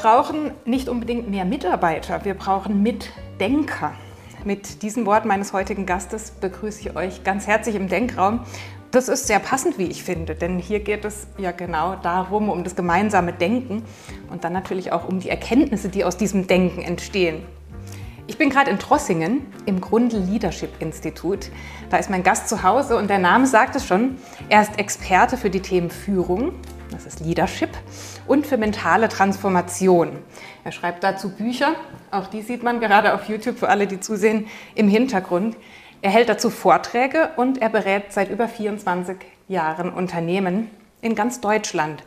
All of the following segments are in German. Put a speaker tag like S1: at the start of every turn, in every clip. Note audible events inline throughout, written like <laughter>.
S1: brauchen nicht unbedingt mehr Mitarbeiter, wir brauchen Mitdenker. Mit diesem Wort meines heutigen Gastes begrüße ich euch ganz herzlich im Denkraum. Das ist sehr passend, wie ich finde, denn hier geht es ja genau darum, um das gemeinsame Denken und dann natürlich auch um die Erkenntnisse, die aus diesem Denken entstehen. Ich bin gerade in Trossingen im Grundl Leadership Institut. Da ist mein Gast zu Hause und der Name sagt es schon. Er ist Experte für die Themen Führung, das ist Leadership, und für mentale Transformation. Er schreibt dazu Bücher, auch die sieht man gerade auf YouTube für alle, die zusehen, im Hintergrund. Er hält dazu Vorträge und er berät seit über 24 Jahren Unternehmen in ganz Deutschland.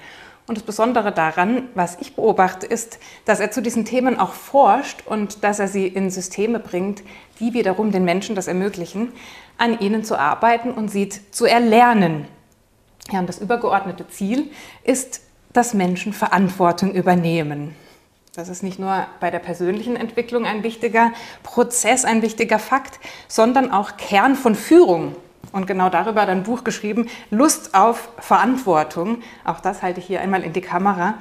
S1: Und das Besondere daran, was ich beobachte, ist, dass er zu diesen Themen auch forscht und dass er sie in Systeme bringt, die wiederum den Menschen das ermöglichen, an ihnen zu arbeiten und sie zu erlernen. Ja, und das übergeordnete Ziel ist, dass Menschen Verantwortung übernehmen. Das ist nicht nur bei der persönlichen Entwicklung ein wichtiger Prozess, ein wichtiger Fakt, sondern auch Kern von Führung. Und genau darüber hat ein Buch geschrieben, Lust auf Verantwortung. Auch das halte ich hier einmal in die Kamera.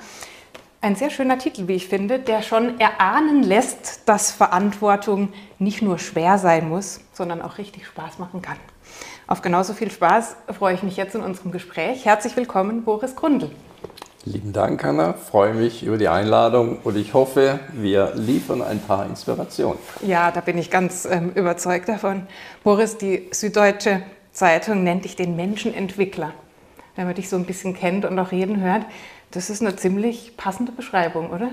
S1: Ein sehr schöner Titel, wie ich finde, der schon erahnen lässt, dass Verantwortung nicht nur schwer sein muss, sondern auch richtig Spaß machen kann. Auf genauso viel Spaß freue ich mich jetzt in unserem Gespräch. Herzlich willkommen, Boris Grundl.
S2: Lieben Dank, Hanna. Freue mich über die Einladung und ich hoffe, wir liefern ein paar Inspirationen.
S1: Ja, da bin ich ganz ähm, überzeugt davon. Boris, die Süddeutsche Zeitung nennt dich den Menschenentwickler. Wenn man dich so ein bisschen kennt und auch reden hört, das ist eine ziemlich passende Beschreibung, oder?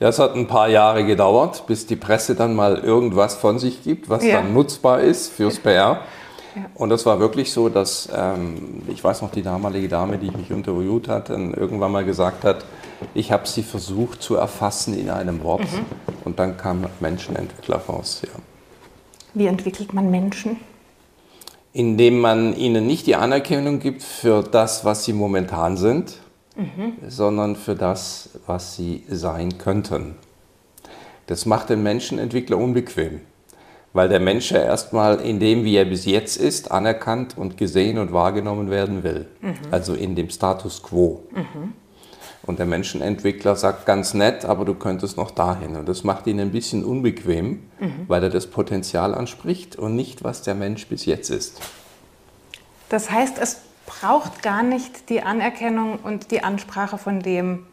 S2: Ja, es hat ein paar Jahre gedauert, bis die Presse dann mal irgendwas von sich gibt, was ja. dann nutzbar ist fürs PR. Und das war wirklich so, dass ähm, ich weiß noch, die damalige Dame, die mich interviewt hat, dann irgendwann mal gesagt hat, ich habe sie versucht zu erfassen in einem Wort. Mhm. Und dann kam Menschenentwickler raus. Ja.
S1: Wie entwickelt man Menschen?
S2: Indem man ihnen nicht die Anerkennung gibt für das, was sie momentan sind, mhm. sondern für das, was sie sein könnten. Das macht den Menschenentwickler unbequem weil der Mensch ja erstmal in dem, wie er bis jetzt ist, anerkannt und gesehen und wahrgenommen werden will. Mhm. Also in dem Status quo. Mhm. Und der Menschenentwickler sagt ganz nett, aber du könntest noch dahin. Und das macht ihn ein bisschen unbequem, mhm. weil er das Potenzial anspricht und nicht, was der Mensch bis jetzt ist.
S1: Das heißt, es braucht gar nicht die Anerkennung und die Ansprache von dem,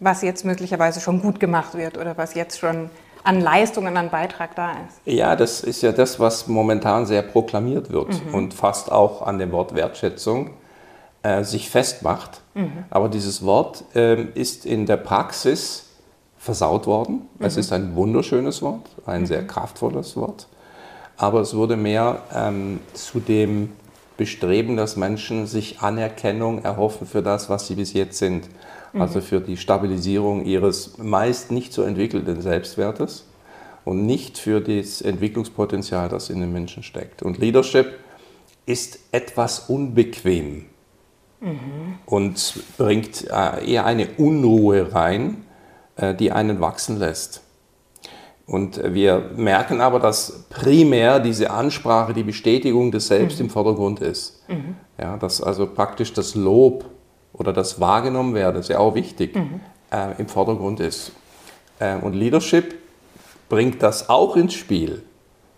S1: was jetzt möglicherweise schon gut gemacht wird oder was jetzt schon an Leistungen, an Beitrag da ist.
S2: Ja, das ist ja das, was momentan sehr proklamiert wird mhm. und fast auch an dem Wort Wertschätzung äh, sich festmacht. Mhm. Aber dieses Wort äh, ist in der Praxis versaut worden. Mhm. Es ist ein wunderschönes Wort, ein sehr mhm. kraftvolles Wort. Aber es wurde mehr ähm, zu dem Bestreben, dass Menschen sich Anerkennung erhoffen für das, was sie bis jetzt sind also mhm. für die Stabilisierung ihres meist nicht so entwickelten Selbstwertes und nicht für das Entwicklungspotenzial, das in den Menschen steckt. Und Leadership ist etwas unbequem mhm. und bringt äh, eher eine Unruhe rein, äh, die einen wachsen lässt. Und wir merken aber, dass primär diese Ansprache, die Bestätigung des Selbst mhm. im Vordergrund ist. Mhm. Ja, dass also praktisch das Lob oder das wahrgenommen werden, ist ja auch wichtig, mhm. äh, im Vordergrund ist. Äh, und Leadership bringt das auch ins Spiel,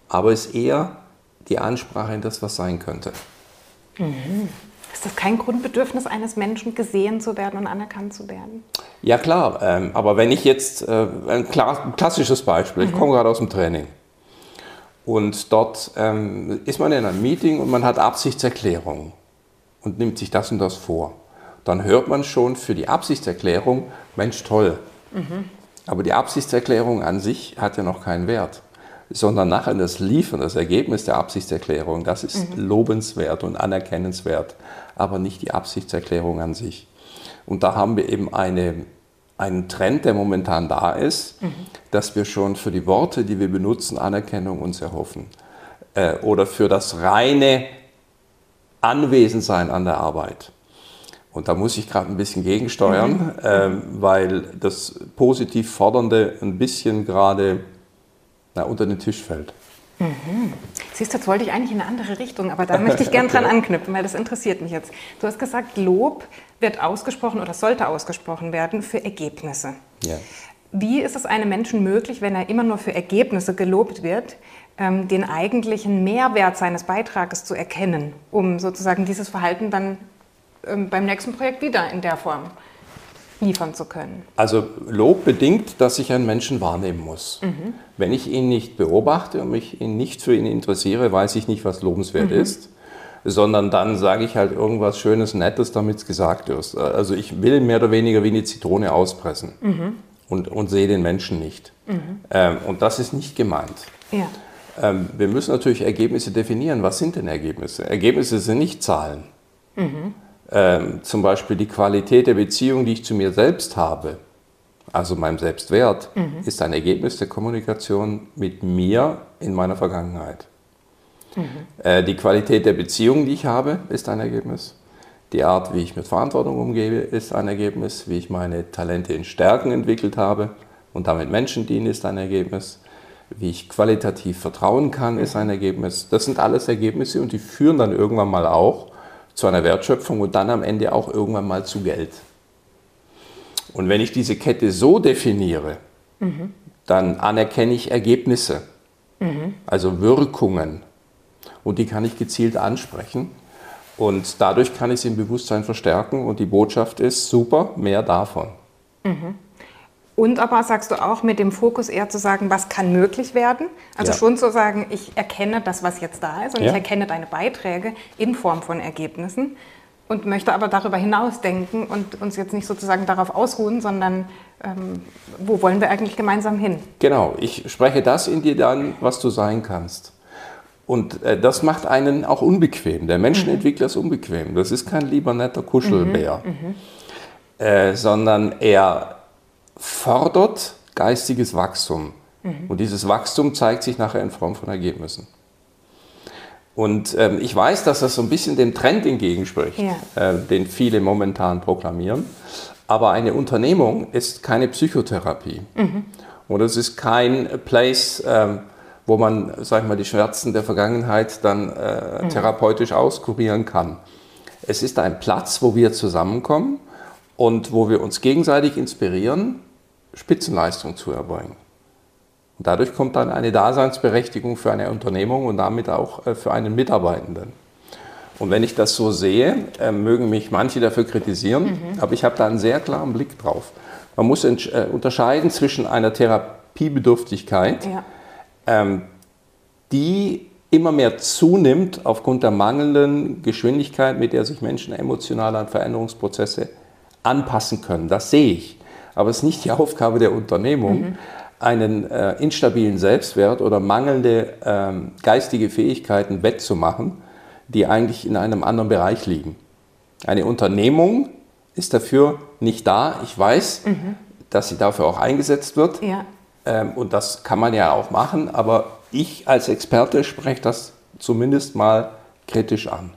S2: aber ist eher die Ansprache in das, was sein könnte.
S1: Mhm. Ist das kein Grundbedürfnis eines Menschen, gesehen zu werden und anerkannt zu werden?
S2: Ja klar, ähm, aber wenn ich jetzt, äh, ein klassisches Beispiel, mhm. ich komme gerade aus dem Training und dort ähm, ist man in einem Meeting und man hat Absichtserklärungen und nimmt sich das und das vor dann hört man schon für die Absichtserklärung, Mensch, toll. Mhm. Aber die Absichtserklärung an sich hat ja noch keinen Wert, sondern nachher das Liefern, das Ergebnis der Absichtserklärung, das ist mhm. lobenswert und anerkennenswert, aber nicht die Absichtserklärung an sich. Und da haben wir eben eine, einen Trend, der momentan da ist, mhm. dass wir schon für die Worte, die wir benutzen, Anerkennung uns erhoffen. Äh, oder für das reine Anwesensein an der Arbeit. Und da muss ich gerade ein bisschen gegensteuern, mhm. ähm, weil das positiv Fordernde ein bisschen gerade unter den Tisch fällt.
S1: Mhm. Siehst du, jetzt wollte ich eigentlich in eine andere Richtung, aber da möchte ich gerne <laughs> dran anknüpfen, weil das interessiert mich jetzt. Du hast gesagt, Lob wird ausgesprochen oder sollte ausgesprochen werden für Ergebnisse. Ja. Wie ist es einem Menschen möglich, wenn er immer nur für Ergebnisse gelobt wird, ähm, den eigentlichen Mehrwert seines Beitrages zu erkennen, um sozusagen dieses Verhalten dann beim nächsten Projekt wieder in der Form liefern zu können?
S2: Also Lob bedingt, dass ich einen Menschen wahrnehmen muss. Mhm. Wenn ich ihn nicht beobachte und mich nicht für ihn interessiere, weiß ich nicht, was lobenswert mhm. ist sondern dann sage ich halt irgendwas Schönes, Nettes, damit es gesagt ist. Also ich will mehr oder weniger wie eine Zitrone auspressen mhm. und, und sehe den Menschen nicht. Mhm. Ähm, und das ist nicht gemeint. Ja. Ähm, wir müssen natürlich Ergebnisse definieren. Was sind denn Ergebnisse? Ergebnisse sind nicht Zahlen. Mhm ähm, zum Beispiel die Qualität der Beziehung, die ich zu mir selbst habe, also meinem Selbstwert, mhm. ist ein Ergebnis der Kommunikation mit mir in meiner Vergangenheit. Mhm. Äh, die Qualität der Beziehung, die ich habe, ist ein Ergebnis. Die Art, wie ich mit Verantwortung umgehe, ist ein Ergebnis. Wie ich meine Talente in Stärken entwickelt habe und damit Menschen diene, ist ein Ergebnis. Wie ich qualitativ vertrauen kann, ist ein Ergebnis. Das sind alles Ergebnisse und die führen dann irgendwann mal auch zu einer Wertschöpfung und dann am Ende auch irgendwann mal zu Geld. Und wenn ich diese Kette so definiere, mhm. dann anerkenne ich Ergebnisse, mhm. also Wirkungen. Und die kann ich gezielt ansprechen. Und dadurch kann ich sie im Bewusstsein verstärken. Und die Botschaft ist, super, mehr davon.
S1: Mhm. Und aber sagst du auch mit dem Fokus eher zu sagen, was kann möglich werden? Also ja. schon zu sagen, ich erkenne das, was jetzt da ist und ja. ich erkenne deine Beiträge in Form von Ergebnissen und möchte aber darüber hinaus denken und uns jetzt nicht sozusagen darauf ausruhen, sondern ähm, wo wollen wir eigentlich gemeinsam hin?
S2: Genau, ich spreche das in dir dann, was du sein kannst. Und äh, das macht einen auch unbequem. Der Menschenentwickler mhm. ist unbequem. Das ist kein lieber netter Kuschelbär, mhm. Mhm. Äh, sondern er fordert geistiges Wachstum. Mhm. Und dieses Wachstum zeigt sich nachher in Form von Ergebnissen. Und ähm, ich weiß, dass das so ein bisschen dem Trend entgegenspricht, ja. äh, den viele momentan proklamieren. Aber eine Unternehmung ist keine Psychotherapie. Mhm. Und es ist kein Place, ähm, wo man, sag ich mal, die Schmerzen der Vergangenheit dann äh, mhm. therapeutisch auskurieren kann. Es ist ein Platz, wo wir zusammenkommen und wo wir uns gegenseitig inspirieren Spitzenleistung zu erbringen. Und dadurch kommt dann eine Daseinsberechtigung für eine Unternehmung und damit auch äh, für einen Mitarbeitenden. Und wenn ich das so sehe, äh, mögen mich manche dafür kritisieren, mhm. aber ich habe da einen sehr klaren Blick drauf. Man muss äh, unterscheiden zwischen einer Therapiebedürftigkeit, ja. Ähm, die immer mehr zunimmt aufgrund der mangelnden Geschwindigkeit, mit der sich Menschen emotional an Veränderungsprozesse anpassen können. Das sehe ich. Aber es ist nicht die Aufgabe der Unternehmung, mhm. einen äh, instabilen Selbstwert oder mangelnde ähm, geistige Fähigkeiten wettzumachen, die eigentlich in einem anderen Bereich liegen. Eine Unternehmung ist dafür nicht da. Ich weiß, mhm. dass sie dafür auch eingesetzt wird. Ja. Ähm, und das kann man ja auch machen. Aber ich als Experte spreche das zumindest mal kritisch an.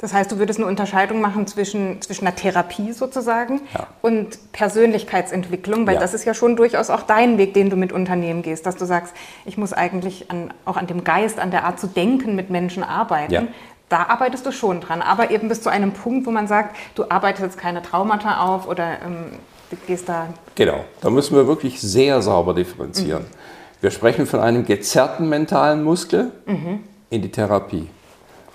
S1: Das heißt, du würdest eine Unterscheidung machen zwischen, zwischen einer Therapie sozusagen ja. und Persönlichkeitsentwicklung, weil ja. das ist ja schon durchaus auch dein Weg, den du mit Unternehmen gehst, dass du sagst, ich muss eigentlich an, auch an dem Geist, an der Art zu denken mit Menschen arbeiten. Ja. Da arbeitest du schon dran, aber eben bis zu einem Punkt, wo man sagt, du arbeitest jetzt keine Traumata auf oder ähm, du gehst da.
S2: Genau, da müssen wir wirklich sehr sauber differenzieren. Mhm. Wir sprechen von einem gezerrten mentalen Muskel mhm. in die Therapie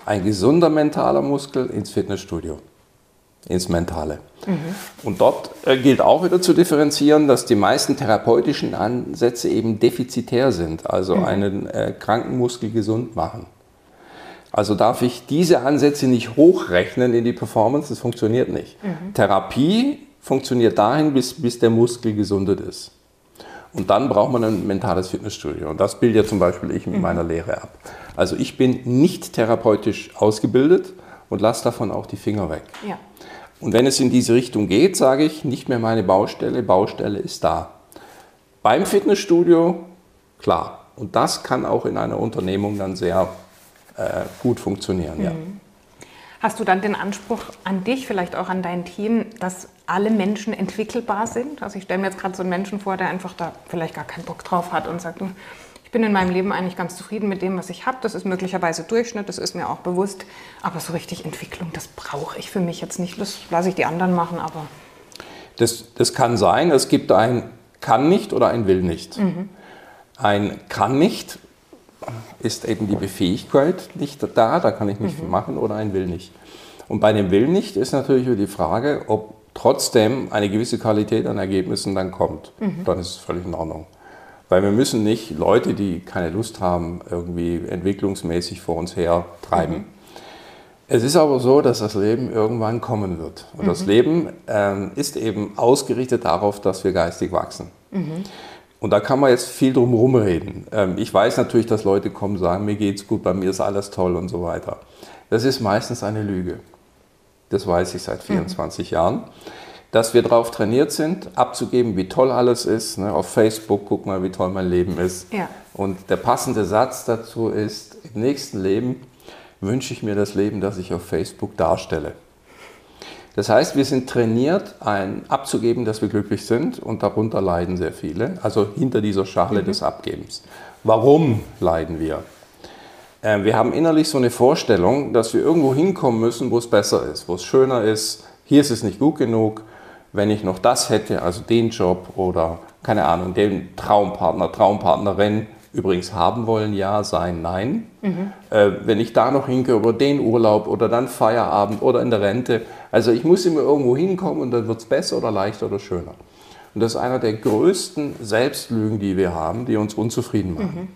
S2: ein gesunder mentaler Muskel ins Fitnessstudio, ins Mentale. Mhm. Und dort äh, gilt auch wieder zu differenzieren, dass die meisten therapeutischen Ansätze eben defizitär sind, also mhm. einen äh, kranken Muskel gesund machen. Also darf ich diese Ansätze nicht hochrechnen in die Performance, das funktioniert nicht. Mhm. Therapie funktioniert dahin, bis, bis der Muskel gesundet ist. Und dann braucht man ein mentales Fitnessstudio. Und das bilde ja zum Beispiel ich mit mhm. meiner Lehre ab. Also ich bin nicht therapeutisch ausgebildet und lasse davon auch die Finger weg. Ja. Und wenn es in diese Richtung geht, sage ich, nicht mehr meine Baustelle, Baustelle ist da. Beim Fitnessstudio, klar. Und das kann auch in einer Unternehmung dann sehr äh, gut funktionieren. Mhm. Ja.
S1: Hast du dann den Anspruch an dich, vielleicht auch an dein Team, dass alle Menschen entwickelbar sind? Also ich stelle mir jetzt gerade so einen Menschen vor, der einfach da vielleicht gar keinen Bock drauf hat und sagt, ich bin in meinem Leben eigentlich ganz zufrieden mit dem, was ich habe. Das ist möglicherweise Durchschnitt, das ist mir auch bewusst. Aber so richtig Entwicklung, das brauche ich für mich jetzt nicht. Das lasse ich die anderen machen, aber...
S2: Das, das kann sein. Es gibt ein kann nicht oder ein will nicht. Mhm. Ein kann nicht ist eben die Befähigkeit nicht da, da kann ich nicht mhm. machen oder ein will nicht. Und bei dem will nicht ist natürlich die Frage, ob trotzdem eine gewisse Qualität an Ergebnissen dann kommt. Mhm. Dann ist es völlig in Ordnung. Weil wir müssen nicht Leute, die keine Lust haben, irgendwie entwicklungsmäßig vor uns her treiben. Mhm. Es ist aber so, dass das Leben irgendwann kommen wird. Und mhm. das Leben ähm, ist eben ausgerichtet darauf, dass wir geistig wachsen. Mhm. Und da kann man jetzt viel drum herum reden. Ähm, ich weiß natürlich, dass Leute kommen und sagen, mir geht's gut, bei mir ist alles toll und so weiter. Das ist meistens eine Lüge. Das weiß ich seit 24 mhm. Jahren. Dass wir darauf trainiert sind, abzugeben, wie toll alles ist. Ne? Auf Facebook, guck mal, wie toll mein Leben ist. Ja. Und der passende Satz dazu ist, im nächsten Leben wünsche ich mir das Leben, das ich auf Facebook darstelle. Das heißt, wir sind trainiert, ein abzugeben, dass wir glücklich sind und darunter leiden sehr viele, also hinter dieser Schale mhm. des Abgebens. Warum leiden wir? Äh, wir haben innerlich so eine Vorstellung, dass wir irgendwo hinkommen müssen, wo es besser ist, wo es schöner ist. Hier ist es nicht gut genug. Wenn ich noch das hätte, also den Job oder keine Ahnung, den Traumpartner, Traumpartnerin, übrigens haben wollen, ja, sein, nein. Mhm. Äh, wenn ich da noch hingehe, über den Urlaub oder dann Feierabend oder in der Rente. Also ich muss immer irgendwo hinkommen und dann wird es besser oder leichter oder schöner. Und das ist einer der größten Selbstlügen, die wir haben, die uns unzufrieden machen. Mhm.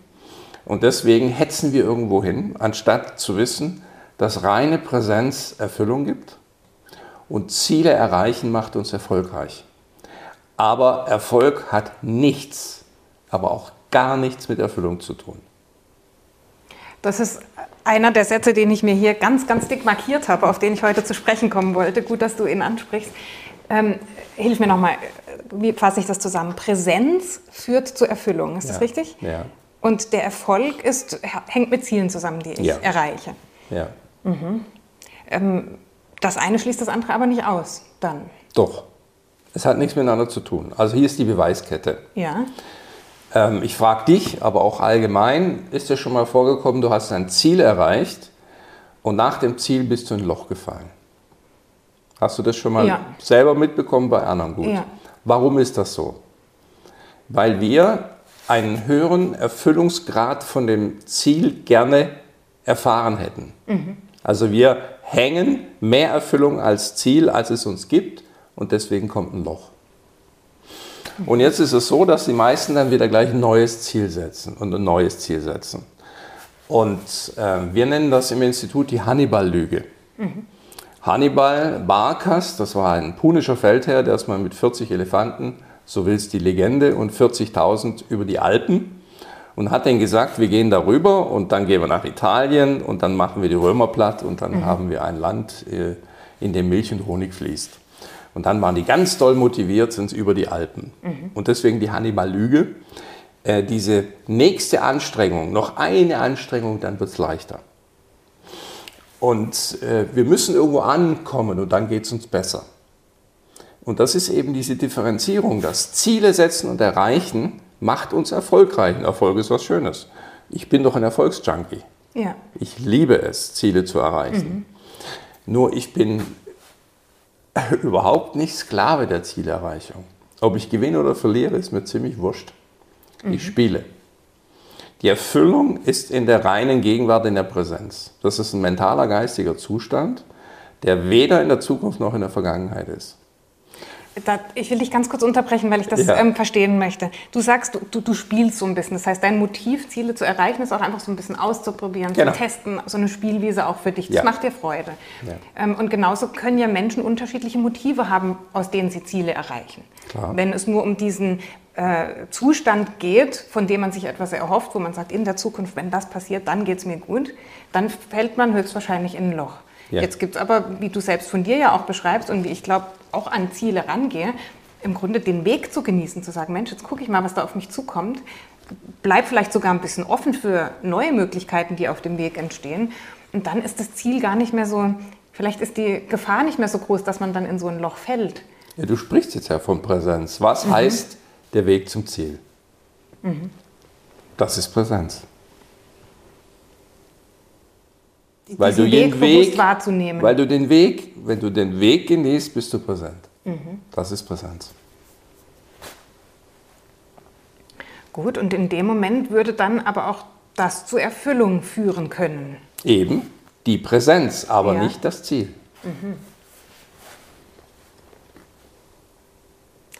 S2: Und deswegen hetzen wir irgendwo hin, anstatt zu wissen, dass reine Präsenz Erfüllung gibt und Ziele erreichen macht uns erfolgreich. Aber Erfolg hat nichts, aber auch gar nichts mit Erfüllung zu tun.
S1: Das ist einer der Sätze, den ich mir hier ganz, ganz dick markiert habe, auf den ich heute zu sprechen kommen wollte. Gut, dass du ihn ansprichst. Ähm, hilf mir nochmal, wie fasse ich das zusammen? Präsenz führt zur Erfüllung, ist ja. das richtig?
S2: Ja.
S1: Und der Erfolg ist, hängt mit Zielen zusammen, die ich ja. erreiche.
S2: Ja.
S1: Mhm. Ähm, das eine schließt das andere aber nicht aus, dann.
S2: Doch. Es hat nichts miteinander zu tun. Also hier ist die Beweiskette.
S1: Ja.
S2: Ähm, ich frage dich, aber auch allgemein, ist dir schon mal vorgekommen, du hast ein Ziel erreicht und nach dem Ziel bist du in ein Loch gefallen? Hast du das schon mal ja. selber mitbekommen bei anderen gut? Ja. Warum ist das so? Weil wir einen höheren Erfüllungsgrad von dem Ziel gerne erfahren hätten. Mhm. Also wir hängen mehr Erfüllung als Ziel, als es uns gibt und deswegen kommt ein Loch. Und jetzt ist es so, dass die meisten dann wieder gleich ein neues Ziel setzen und ein neues Ziel setzen. Und äh, wir nennen das im Institut die Hannibal-Lüge. Mhm. Hannibal Barkas, das war ein punischer Feldherr, der ist mal mit 40 Elefanten, so will es die Legende, und 40.000 über die Alpen und hat denen gesagt, wir gehen darüber und dann gehen wir nach Italien und dann machen wir die Römer platt und dann mhm. haben wir ein Land, äh, in dem Milch und Honig fließt. Und dann waren die ganz doll motiviert, sind über die Alpen. Mhm. Und deswegen die Hannibal-Lüge. Äh, diese nächste Anstrengung, noch eine Anstrengung, dann wird es leichter. Und äh, wir müssen irgendwo ankommen und dann geht es uns besser. Und das ist eben diese Differenzierung, das Ziele setzen und erreichen macht uns erfolgreich. Ein Erfolg ist was Schönes. Ich bin doch ein Erfolgsjunkie.
S1: Ja.
S2: Ich liebe es, Ziele zu erreichen. Mhm. Nur ich bin <laughs> überhaupt nicht Sklave der Zielerreichung. Ob ich gewinne oder verliere, ist mir ziemlich wurscht. Mhm. Ich spiele. Die Erfüllung ist in der reinen Gegenwart, in der Präsenz. Das ist ein mentaler, geistiger Zustand, der weder in der Zukunft noch in der Vergangenheit ist.
S1: Da, ich will dich ganz kurz unterbrechen, weil ich das ja. ähm, verstehen möchte. Du sagst, du, du, du, spielst so ein bisschen. Das heißt, dein Motiv, Ziele zu erreichen, ist auch einfach so ein bisschen auszuprobieren, genau. zu testen, so eine Spielwiese auch für dich. Das ja. macht dir Freude. Ja. Ähm, und genauso können ja Menschen unterschiedliche Motive haben, aus denen sie Ziele erreichen. Klar. Wenn es nur um diesen äh, Zustand geht, von dem man sich etwas erhofft, wo man sagt, in der Zukunft, wenn das passiert, dann geht es mir gut, dann fällt man höchstwahrscheinlich in ein Loch. Ja. Jetzt gibt es aber, wie du selbst von dir ja auch beschreibst und wie ich glaube, auch an Ziele rangehe, im Grunde den Weg zu genießen, zu sagen, Mensch, jetzt gucke ich mal, was da auf mich zukommt. Bleib vielleicht sogar ein bisschen offen für neue Möglichkeiten, die auf dem Weg entstehen. Und dann ist das Ziel gar nicht mehr so, vielleicht ist die Gefahr nicht mehr so groß, dass man dann in so ein Loch fällt.
S2: Ja, du sprichst jetzt ja von Präsenz. Was mhm. heißt der Weg zum Ziel? Mhm. Das ist Präsenz. Weil du Weg den Weg
S1: wahrzunehmen.
S2: Weil du den Weg, wenn du den Weg genießt, bist du präsent. Mhm. Das ist Präsenz.
S1: Gut, und in dem Moment würde dann aber auch das zur Erfüllung führen können.
S2: Eben die Präsenz, aber ja. nicht das Ziel. Mhm.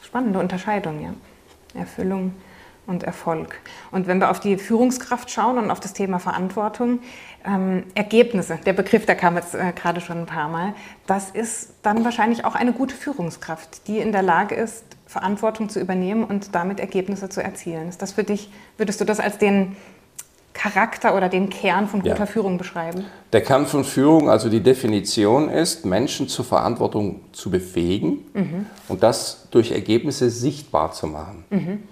S1: Spannende Unterscheidung, ja. Erfüllung und Erfolg. Und wenn wir auf die Führungskraft schauen und auf das Thema Verantwortung, ähm, Ergebnisse, der Begriff, der kam jetzt äh, gerade schon ein paar Mal, das ist dann wahrscheinlich auch eine gute Führungskraft, die in der Lage ist, Verantwortung zu übernehmen und damit Ergebnisse zu erzielen. Ist das für dich, würdest du das als den Charakter oder den Kern von guter ja. Führung beschreiben?
S2: Der Kern von Führung, also die Definition ist, Menschen zur Verantwortung zu befähigen mhm. und das durch Ergebnisse sichtbar zu machen. Mhm.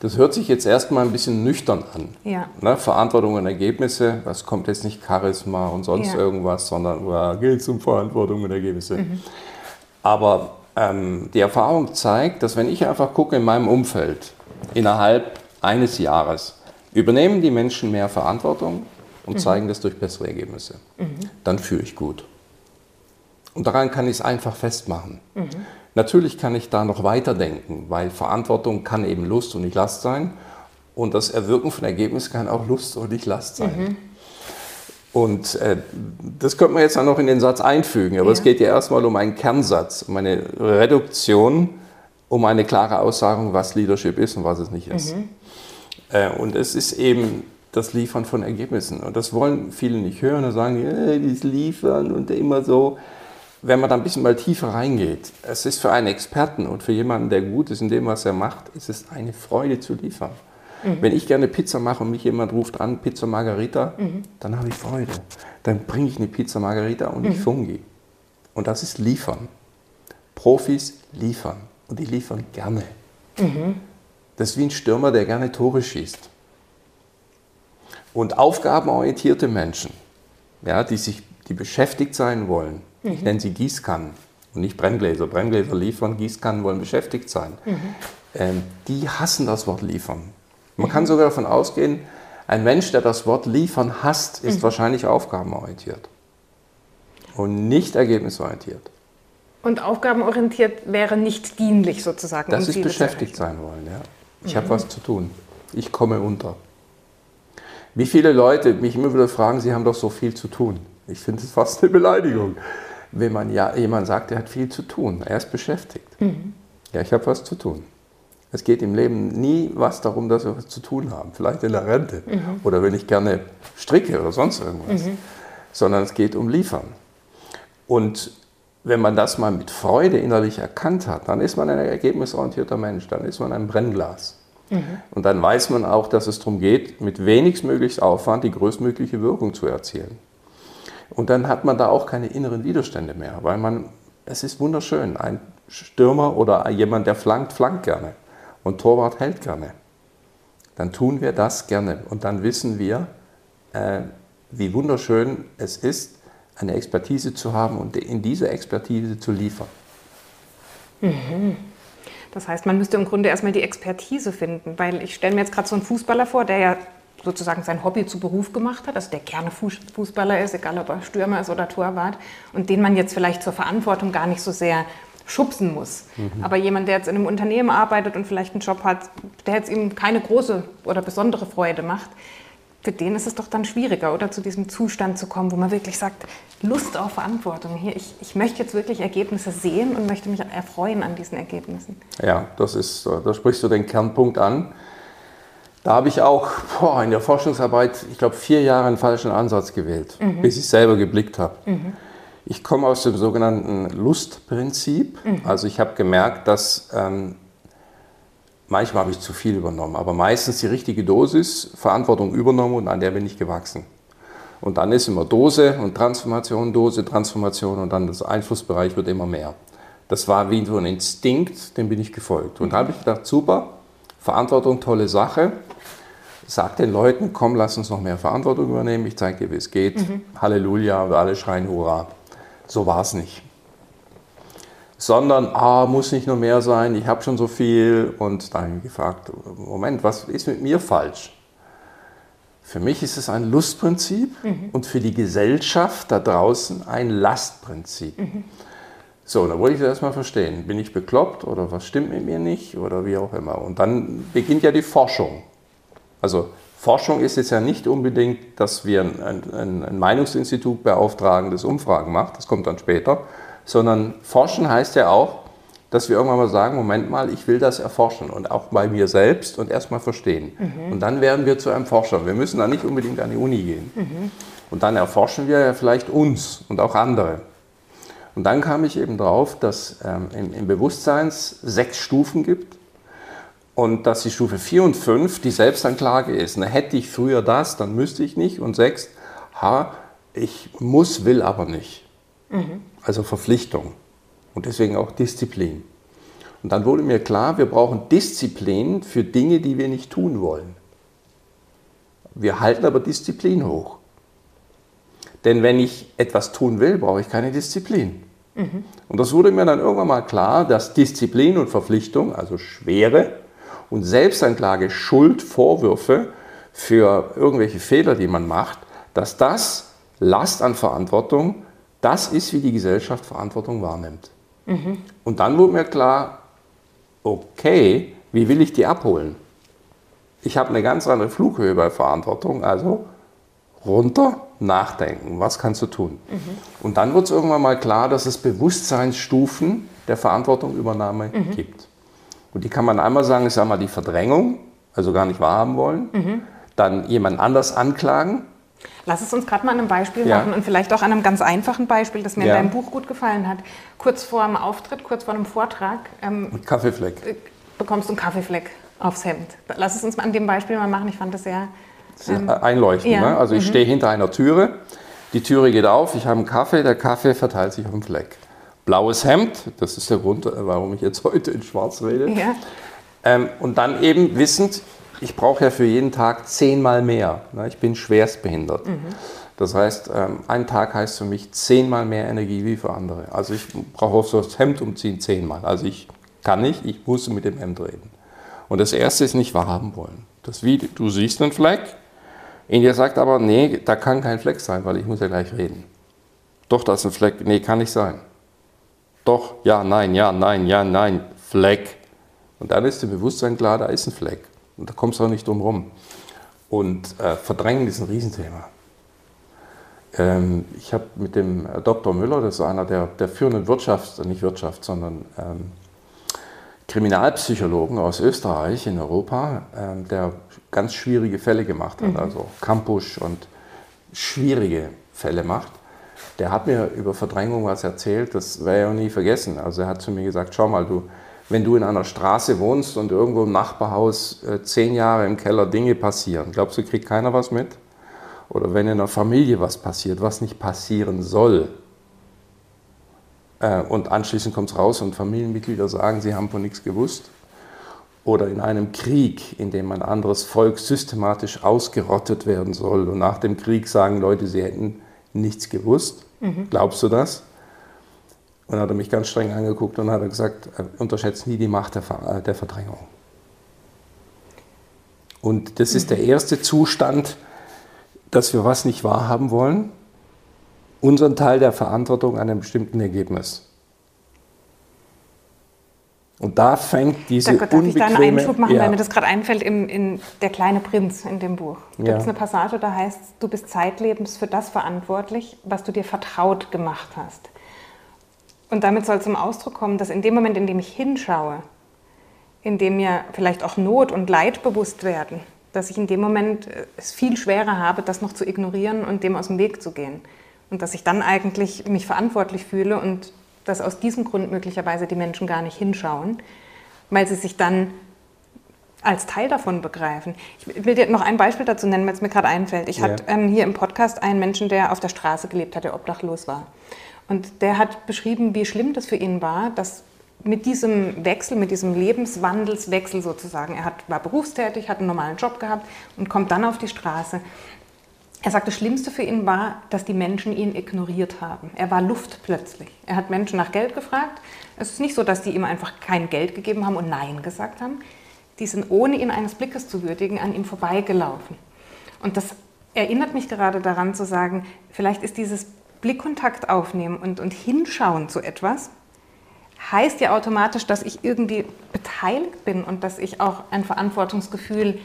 S2: Das hört sich jetzt erstmal ein bisschen nüchtern an. Ja. Ne, Verantwortung und Ergebnisse, das kommt jetzt nicht Charisma und sonst ja. irgendwas, sondern uh, geht es um Verantwortung und Ergebnisse. Mhm. Aber ähm, die Erfahrung zeigt, dass wenn ich einfach gucke in meinem Umfeld, innerhalb eines Jahres, übernehmen die Menschen mehr Verantwortung und mhm. zeigen das durch bessere Ergebnisse. Mhm. Dann führe ich gut. Und daran kann ich es einfach festmachen. Natürlich kann ich da noch weiterdenken, weil Verantwortung kann eben Lust und nicht Last sein. Und das Erwirken von Ergebnissen kann auch Lust und nicht Last sein. Mhm. Und äh, das könnte man jetzt dann noch in den Satz einfügen, aber ja. es geht ja erstmal um einen Kernsatz, um eine Reduktion, um eine klare Aussagung, was Leadership ist und was es nicht ist. Mhm. Äh, und es ist eben das Liefern von Ergebnissen. Und das wollen viele nicht hören und sagen, äh, das Liefern und immer so. Wenn man da ein bisschen mal tiefer reingeht, es ist für einen Experten und für jemanden, der gut ist in dem, was er macht, ist es eine Freude zu liefern. Mhm. Wenn ich gerne Pizza mache und mich jemand ruft an, Pizza Margarita, mhm. dann habe ich Freude. Dann bringe ich eine Pizza Margarita und nicht mhm. Fungi. Und das ist liefern. Profis liefern. Und die liefern gerne. Mhm. Das ist wie ein Stürmer, der gerne Tore schießt. Und aufgabenorientierte Menschen, ja, die, sich, die beschäftigt sein wollen, mhm. ich nenne sie Gießkannen und nicht Brenngläser. Brenngläser liefern, Gießkannen wollen beschäftigt sein. Mhm. Ähm, die hassen das Wort liefern. Man mhm. kann sogar davon ausgehen, ein Mensch, der das Wort liefern hasst, ist mhm. wahrscheinlich aufgabenorientiert und nicht ergebnisorientiert.
S1: Und aufgabenorientiert wäre nicht dienlich sozusagen.
S2: Das um ist beschäftigt sein wollen, ja. Ich mhm. habe was zu tun. Ich komme unter. Wie viele Leute mich immer wieder fragen, sie haben doch so viel zu tun. Ich finde es fast eine Beleidigung, wenn man ja, jemand sagt, er hat viel zu tun. Er ist beschäftigt. Mhm. Ja, ich habe was zu tun. Es geht im Leben nie was darum, dass wir was zu tun haben. Vielleicht in der Rente mhm. oder wenn ich gerne stricke oder sonst irgendwas. Mhm. Sondern es geht um Liefern. Und wenn man das mal mit Freude innerlich erkannt hat, dann ist man ein ergebnisorientierter Mensch, dann ist man ein Brennglas. Mhm. Und dann weiß man auch, dass es darum geht, mit wenigstmöglichst Aufwand die größtmögliche Wirkung zu erzielen. Und dann hat man da auch keine inneren Widerstände mehr, weil man, es ist wunderschön, ein Stürmer oder jemand, der flankt, flankt gerne und Torwart hält gerne. Dann tun wir das gerne und dann wissen wir, äh, wie wunderschön es ist, eine Expertise zu haben und in diese Expertise zu liefern.
S1: Mhm. Das heißt, man müsste im Grunde erstmal die Expertise finden, weil ich stelle mir jetzt gerade so einen Fußballer vor, der ja sozusagen sein Hobby zu Beruf gemacht hat, also der gerne Fußballer ist, egal ob er Stürmer ist oder Torwart, und den man jetzt vielleicht zur Verantwortung gar nicht so sehr schubsen muss. Mhm. Aber jemand, der jetzt in einem Unternehmen arbeitet und vielleicht einen Job hat, der jetzt ihm keine große oder besondere Freude macht, für den ist es doch dann schwieriger, oder zu diesem Zustand zu kommen, wo man wirklich sagt, Lust auf Verantwortung. Hier, ich, ich möchte jetzt wirklich Ergebnisse sehen und möchte mich erfreuen an diesen Ergebnissen.
S2: Ja, das ist, da sprichst du den Kernpunkt an. Da habe ich auch boah, in der Forschungsarbeit, ich glaube, vier Jahre einen falschen Ansatz gewählt, mhm. bis ich selber geblickt habe. Mhm. Ich komme aus dem sogenannten Lustprinzip. Mhm. Also ich habe gemerkt, dass ähm, Manchmal habe ich zu viel übernommen, aber meistens die richtige Dosis, Verantwortung übernommen und an der bin ich gewachsen. Und dann ist immer Dose und Transformation, Dose, Transformation und dann das Einflussbereich wird immer mehr. Das war wie so ein Instinkt, dem bin ich gefolgt. Und da habe ich gedacht, super, Verantwortung, tolle Sache. Sag den Leuten, komm, lass uns noch mehr Verantwortung übernehmen, ich zeige dir, wie es geht. Mhm. Halleluja, wir alle schreien Hurra. So war es nicht sondern, ah, muss nicht nur mehr sein, ich habe schon so viel. Und dann habe ich gefragt, Moment, was ist mit mir falsch? Für mich ist es ein Lustprinzip mhm. und für die Gesellschaft da draußen ein Lastprinzip. Mhm. So, da wollte ich das erstmal verstehen. Bin ich bekloppt oder was stimmt mit mir nicht oder wie auch immer. Und dann beginnt ja die Forschung. Also Forschung ist jetzt ja nicht unbedingt, dass wir ein, ein, ein Meinungsinstitut beauftragen, das Umfragen macht, das kommt dann später, sondern Forschen heißt ja auch, dass wir irgendwann mal sagen, Moment mal, ich will das erforschen und auch bei mir selbst und erstmal verstehen. Mhm. Und dann werden wir zu einem Forscher. Wir müssen da nicht unbedingt an die Uni gehen. Mhm. Und dann erforschen wir ja vielleicht uns und auch andere. Und dann kam ich eben drauf, dass ähm, im, im Bewusstsein sechs Stufen gibt und dass die Stufe 4 und 5 die Selbstanklage ist. Na, hätte ich früher das, dann müsste ich nicht. Und 6, ha, ich muss, will aber nicht. Mhm. Also Verpflichtung und deswegen auch Disziplin. Und dann wurde mir klar, wir brauchen Disziplin für Dinge, die wir nicht tun wollen. Wir halten aber Disziplin hoch. Denn wenn ich etwas tun will, brauche ich keine Disziplin. Und das wurde mir dann irgendwann mal klar, dass Disziplin und Verpflichtung, also Schwere und Selbstanklage, Schuld, Vorwürfe für irgendwelche Fehler, die man macht, dass das Last an Verantwortung, das ist, wie die Gesellschaft Verantwortung wahrnimmt. Mhm. Und dann wurde mir klar, okay, wie will ich die abholen? Ich habe eine ganz andere Flughöhe bei Verantwortung, also runter, nachdenken, was kannst du tun? Mhm. Und dann wird es irgendwann mal klar, dass es Bewusstseinsstufen der Verantwortungsübernahme mhm. gibt. Und die kann man einmal sagen, ich sage mal die Verdrängung, also gar nicht wahrhaben wollen, mhm. dann jemand anders anklagen,
S1: Lass es uns gerade mal an einem Beispiel ja. machen und vielleicht auch an einem ganz einfachen Beispiel, das mir ja. in deinem Buch gut gefallen hat. Kurz vor einem Auftritt, kurz vor einem Vortrag.
S2: Ähm, Mit Kaffeefleck. Äh,
S1: bekommst du einen Kaffeefleck aufs Hemd. Lass es uns mal an dem Beispiel mal machen. Ich fand das sehr.
S2: Ähm, einleuchtend. Ja. Ne? Also ich mhm. stehe hinter einer Türe, die Türe geht auf, ich habe einen Kaffee, der Kaffee verteilt sich auf dem Fleck. Blaues Hemd, das ist der Grund, äh, warum ich jetzt <laughs> heute in Schwarz rede. Ja. Ähm, und dann eben wissend, ich brauche ja für jeden Tag zehnmal mehr. Ne? Ich bin schwerstbehindert. Mhm. Das heißt, ähm, ein Tag heißt für mich zehnmal mehr Energie wie für andere. Also ich brauche auch so das Hemd umziehen zehnmal. Also ich kann nicht, ich muss mit dem Hemd reden. Und das erste ist nicht wahrhaben wollen. Das wie, du siehst einen Fleck, in dir sagt aber, nee, da kann kein Fleck sein, weil ich muss ja gleich reden. Doch, da ist ein Fleck. Nee, kann nicht sein. Doch, ja, nein, ja, nein, ja, nein, Fleck. Und dann ist dem Bewusstsein klar, da ist ein Fleck. Und da kommst du auch nicht drum rum. Und äh, Verdrängen ist ein Riesenthema. Ähm, ich habe mit dem äh, Dr. Müller, das ist einer der, der führenden Wirtschafts-, nicht Wirtschaft, sondern ähm, Kriminalpsychologen aus Österreich in Europa, ähm, der ganz schwierige Fälle gemacht hat, mhm. also Campus und schwierige Fälle macht. Der hat mir über Verdrängung was erzählt, das werde ich auch nie vergessen. Also er hat zu mir gesagt, schau mal, du, wenn du in einer Straße wohnst und irgendwo im Nachbarhaus äh, zehn Jahre im Keller Dinge passieren, glaubst du, kriegt keiner was mit? Oder wenn in einer Familie was passiert, was nicht passieren soll, äh, und anschließend kommt es raus und Familienmitglieder sagen, sie haben von nichts gewusst. Oder in einem Krieg, in dem ein anderes Volk systematisch ausgerottet werden soll und nach dem Krieg sagen Leute, sie hätten nichts gewusst. Mhm. Glaubst du das? Und dann hat er mich ganz streng angeguckt und hat gesagt, unterschätzt nie die Macht der, äh, der Verdrängung. Und das ist der erste Zustand, dass wir was nicht wahrhaben wollen, unseren Teil der Verantwortung an einem bestimmten Ergebnis. Und da fängt diese
S1: unbequeme... Darf ich da einen Einschub machen, ja. weil mir das gerade einfällt, im, in Der kleine Prinz in dem Buch. Da ja. gibt es eine Passage, da heißt du bist zeitlebens für das verantwortlich, was du dir vertraut gemacht hast. Und damit soll zum Ausdruck kommen, dass in dem Moment, in dem ich hinschaue, in dem mir vielleicht auch Not und Leid bewusst werden, dass ich in dem Moment es viel schwerer habe, das noch zu ignorieren und dem aus dem Weg zu gehen. Und dass ich dann eigentlich mich verantwortlich fühle und dass aus diesem Grund möglicherweise die Menschen gar nicht hinschauen, weil sie sich dann als Teil davon begreifen. Ich will dir noch ein Beispiel dazu nennen, weil es mir gerade einfällt. Ich ja. hatte ähm, hier im Podcast einen Menschen, der auf der Straße gelebt hat, der obdachlos war. Und der hat beschrieben, wie schlimm das für ihn war, dass mit diesem Wechsel, mit diesem Lebenswandelswechsel sozusagen, er hat, war berufstätig, hat einen normalen Job gehabt und kommt dann auf die Straße. Er sagt, das Schlimmste für ihn war, dass die Menschen ihn ignoriert haben. Er war Luft plötzlich. Er hat Menschen nach Geld gefragt. Es ist nicht so, dass die ihm einfach kein Geld gegeben haben und Nein gesagt haben. Die sind ohne ihn eines Blickes zu würdigen an ihm vorbeigelaufen. Und das erinnert mich gerade daran zu sagen, vielleicht ist dieses Blickkontakt aufnehmen und, und hinschauen zu etwas, heißt ja automatisch, dass ich irgendwie beteiligt bin und dass ich auch ein Verantwortungsgefühl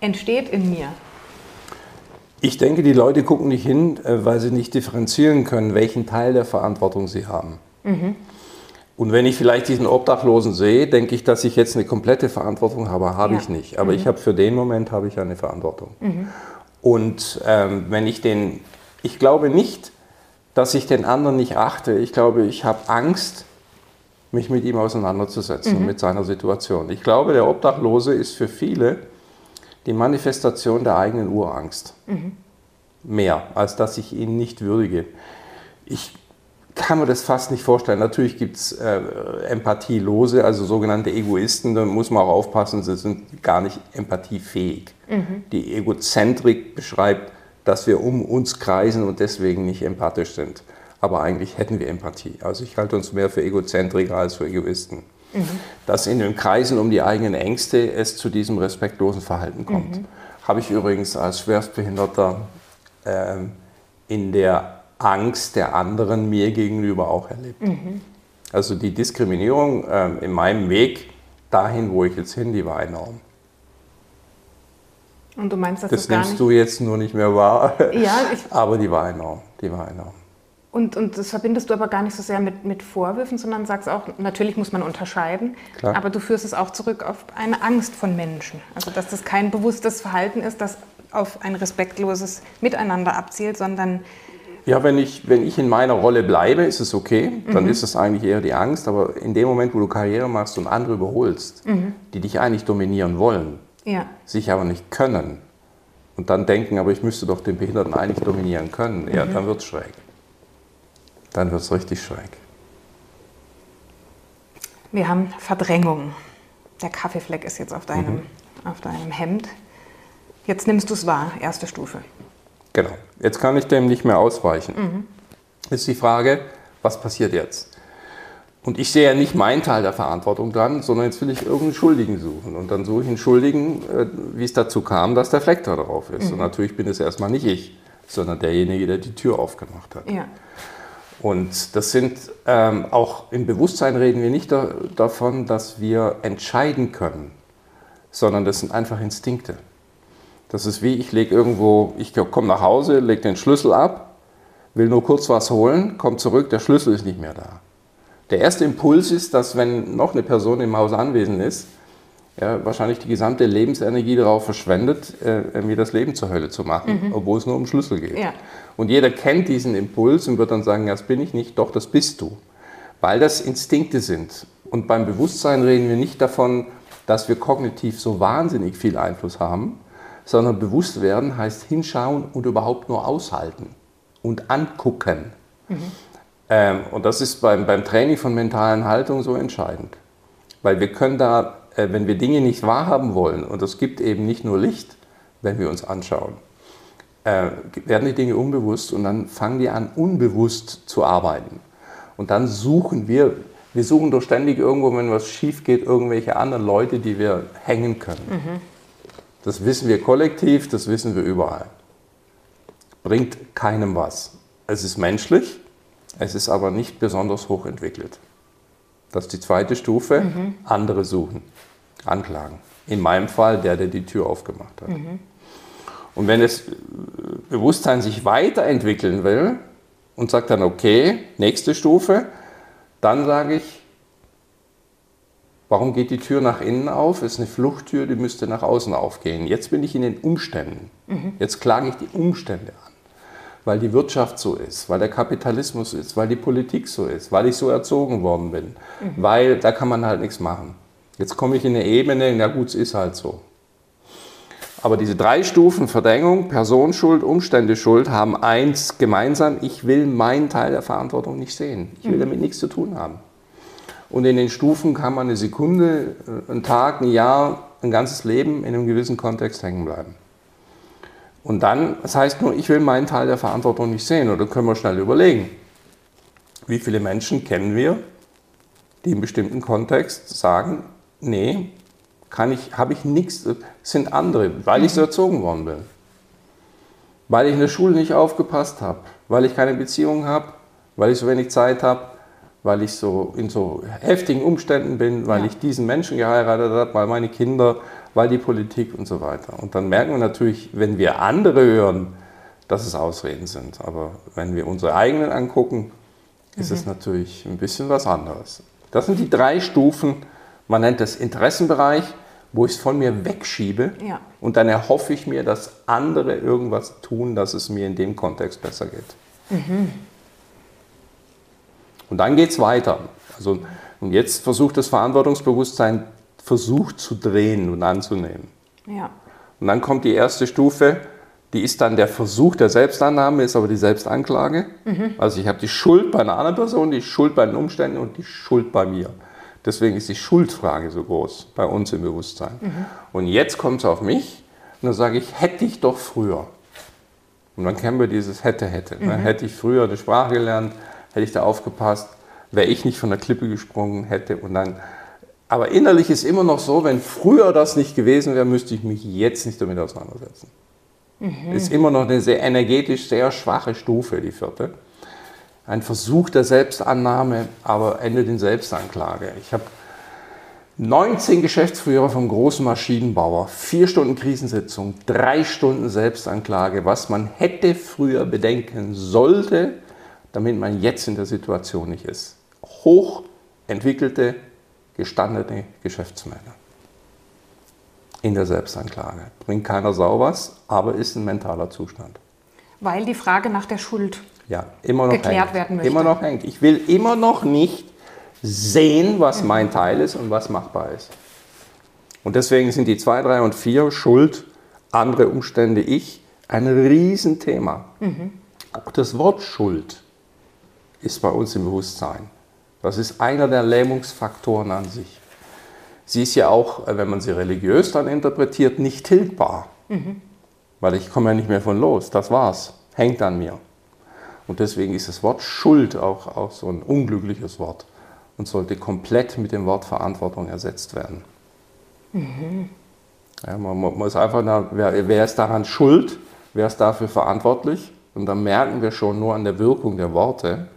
S1: entsteht in mir?
S2: Ich denke, die Leute gucken nicht hin, äh, weil sie nicht differenzieren können, welchen Teil der Verantwortung sie haben. Mhm. Und wenn ich vielleicht diesen Obdachlosen sehe, denke ich, dass ich jetzt eine komplette Verantwortung habe. Habe ja. ich nicht. Aber mhm. ich habe für den Moment habe ich eine Verantwortung. Mhm. Und ähm, wenn ich den, ich glaube nicht, dass ich den anderen nicht achte. Ich glaube, ich habe Angst, mich mit ihm auseinanderzusetzen, mhm. mit seiner Situation. Ich glaube, der Obdachlose ist für viele die Manifestation der eigenen Urangst. Mhm. Mehr, als dass ich ihn nicht würdige. Ich kann mir das fast nicht vorstellen. Natürlich gibt es äh, Empathielose, also sogenannte Egoisten, da muss man auch aufpassen, sie sind gar nicht empathiefähig. Mhm. Die Egozentrik beschreibt, dass wir um uns kreisen und deswegen nicht empathisch sind. Aber eigentlich hätten wir Empathie. Also ich halte uns mehr für Egozentriker als für Egoisten. Mhm. Dass in den Kreisen um die eigenen Ängste es zu diesem respektlosen Verhalten kommt. Mhm. Habe ich übrigens als Schwerstbehinderter äh, in der Angst der anderen mir gegenüber auch erlebt. Mhm. Also die Diskriminierung ähm, in meinem Weg dahin, wo ich jetzt hin, die war enorm.
S1: Und du meinst, dass
S2: das,
S1: das
S2: nimmst du jetzt nur nicht mehr wahr.
S1: Ja, ich... <laughs>
S2: aber die war enorm. Die war enorm.
S1: Und, und das verbindest du aber gar nicht so sehr mit, mit Vorwürfen, sondern sagst auch, natürlich muss man unterscheiden, Klar. aber du führst es auch zurück auf eine Angst von Menschen. Also dass das kein bewusstes Verhalten ist, das auf ein respektloses Miteinander abzielt, sondern
S2: ja, wenn ich, wenn ich in meiner Rolle bleibe, ist es okay. Dann mhm. ist es eigentlich eher die Angst. Aber in dem Moment, wo du Karriere machst und andere überholst, mhm. die dich eigentlich dominieren wollen, ja. sich aber nicht können, und dann denken, aber ich müsste doch den Behinderten eigentlich dominieren können, ja, mhm. dann wird es schräg. Dann wird es richtig schräg.
S1: Wir haben Verdrängung. Der Kaffeefleck ist jetzt auf deinem, mhm. auf deinem Hemd. Jetzt nimmst du es wahr, erste Stufe.
S2: Genau. Jetzt kann ich dem nicht mehr ausweichen. Mhm. Ist die Frage, was passiert jetzt? Und ich sehe ja nicht meinen Teil der Verantwortung dran, sondern jetzt will ich irgendeinen Schuldigen suchen. Und dann suche ich einen Schuldigen, äh, wie es dazu kam, dass der Fleck da drauf ist. Mhm. Und natürlich bin es erstmal nicht ich, sondern derjenige, der die Tür aufgemacht hat. Ja. Und das sind ähm, auch im Bewusstsein reden wir nicht da, davon, dass wir entscheiden können, sondern das sind einfach Instinkte. Das ist wie, ich lege irgendwo, ich komme nach Hause, lege den Schlüssel ab, will nur kurz was holen, komme zurück, der Schlüssel ist nicht mehr da. Der erste Impuls ist, dass wenn noch eine Person im Haus anwesend ist, ja, wahrscheinlich die gesamte Lebensenergie darauf verschwendet, äh, mir das Leben zur Hölle zu machen, mhm. obwohl es nur um Schlüssel geht. Ja. Und jeder kennt diesen Impuls und wird dann sagen, ja, das bin ich nicht, doch, das bist du. Weil das Instinkte sind. Und beim Bewusstsein reden wir nicht davon, dass wir kognitiv so wahnsinnig viel Einfluss haben, sondern bewusst werden heißt hinschauen und überhaupt nur aushalten und angucken. Mhm. Ähm, und das ist beim, beim Training von mentalen Haltung so entscheidend. Weil wir können da, äh, wenn wir Dinge nicht wahrhaben wollen, und es gibt eben nicht nur Licht, wenn wir uns anschauen, äh, werden die Dinge unbewusst und dann fangen die an, unbewusst zu arbeiten. Und dann suchen wir, wir suchen doch ständig irgendwo, wenn was schief geht, irgendwelche anderen Leute, die wir hängen können. Mhm. Das wissen wir kollektiv, das wissen wir überall. Bringt keinem was. Es ist menschlich, es ist aber nicht besonders hochentwickelt. Das ist die zweite Stufe, mhm. andere suchen, anklagen. In meinem Fall der, der die Tür aufgemacht hat. Mhm. Und wenn das Bewusstsein sich weiterentwickeln will und sagt dann, okay, nächste Stufe, dann sage ich, Warum geht die Tür nach innen auf? Es ist eine Fluchttür, die müsste nach außen aufgehen. Jetzt bin ich in den Umständen. Mhm. Jetzt klage ich die Umstände an. Weil die Wirtschaft so ist, weil der Kapitalismus ist, weil die Politik so ist, weil ich so erzogen worden bin. Mhm. Weil da kann man halt nichts machen. Jetzt komme ich in eine Ebene, na gut, es ist halt so. Aber diese drei Stufen Verdrängung, Personenschuld, Umständeschuld haben eins gemeinsam, ich will meinen Teil der Verantwortung nicht sehen. Ich will mhm. damit nichts zu tun haben. Und in den Stufen kann man eine Sekunde, äh, einen Tag, ein Jahr, ein ganzes Leben in einem gewissen Kontext hängen bleiben. Und dann, das heißt nur, ich will meinen Teil der Verantwortung nicht sehen. Oder können wir schnell überlegen, wie viele Menschen kennen wir, die im bestimmten Kontext sagen, nee, kann ich, habe ich nichts, sind andere, weil ich so mhm. erzogen worden bin. Weil ich in der Schule nicht aufgepasst habe, weil ich keine Beziehung habe, weil ich so wenig Zeit habe, weil ich so in so heftigen Umständen bin, weil ja. ich diesen Menschen geheiratet habe, weil meine Kinder weil die Politik und so weiter. Und dann merken wir natürlich, wenn wir andere hören, dass es Ausreden sind. Aber wenn wir unsere eigenen angucken, ist mhm. es natürlich ein bisschen was anderes. Das sind die drei Stufen. Man nennt das Interessenbereich, wo ich es von mir wegschiebe. Ja. Und dann erhoffe ich mir, dass andere irgendwas tun, dass es mir in dem Kontext besser geht. Mhm. Und dann geht es weiter. Also, und jetzt versucht das Verantwortungsbewusstsein versucht zu drehen und anzunehmen. Ja. Und dann kommt die erste Stufe, die ist dann der Versuch der Selbstannahme, ist aber die Selbstanklage. Mhm. Also ich habe die Schuld bei einer anderen Person, die Schuld bei den Umständen und die Schuld bei mir. Deswegen ist die Schuldfrage so groß bei uns im Bewusstsein. Mhm. Und jetzt kommt es auf mich und dann sage ich, hätte ich doch früher. Und dann kennen wir dieses hätte, hätte. Ne? Mhm. Hätte ich früher eine Sprache gelernt, hätte ich da aufgepasst, wäre ich nicht von der Klippe gesprungen, hätte und dann. Aber innerlich ist immer noch so, wenn früher das nicht gewesen wäre, müsste ich mich jetzt nicht damit auseinandersetzen. Mhm. Ist immer noch eine sehr energetisch sehr schwache Stufe, die vierte. Ein Versuch der Selbstannahme, aber endet in Selbstanklage. Ich habe 19 Geschäftsführer vom großen Maschinenbauer, vier Stunden Krisensitzung, drei Stunden Selbstanklage, was man hätte früher bedenken sollte, damit man jetzt in der Situation nicht ist. Hochentwickelte, gestandene Geschäftsmänner in der Selbstanklage. Bringt keiner saubers, aber ist ein mentaler Zustand.
S1: Weil die Frage nach der Schuld
S2: ja, immer noch
S1: geklärt hängt. werden möchte.
S2: Immer noch hängt. Ich will immer noch nicht sehen, was mhm. mein Teil ist und was machbar ist. Und deswegen sind die 2, 3 und 4 Schuld, andere Umstände, ich, ein Riesenthema. Mhm. Auch das Wort Schuld ist bei uns im Bewusstsein. Das ist einer der Lähmungsfaktoren an sich. Sie ist ja auch, wenn man sie religiös dann interpretiert, nicht tilgbar. Mhm. Weil ich komme ja nicht mehr von los. Das war's. Hängt an mir. Und deswegen ist das Wort Schuld auch, auch so ein unglückliches Wort und sollte komplett mit dem Wort Verantwortung ersetzt werden. Mhm. Ja, man, man, muss einfach, nach, wer, wer ist daran schuld, wer ist dafür verantwortlich? Und dann merken wir schon nur an der Wirkung der Worte,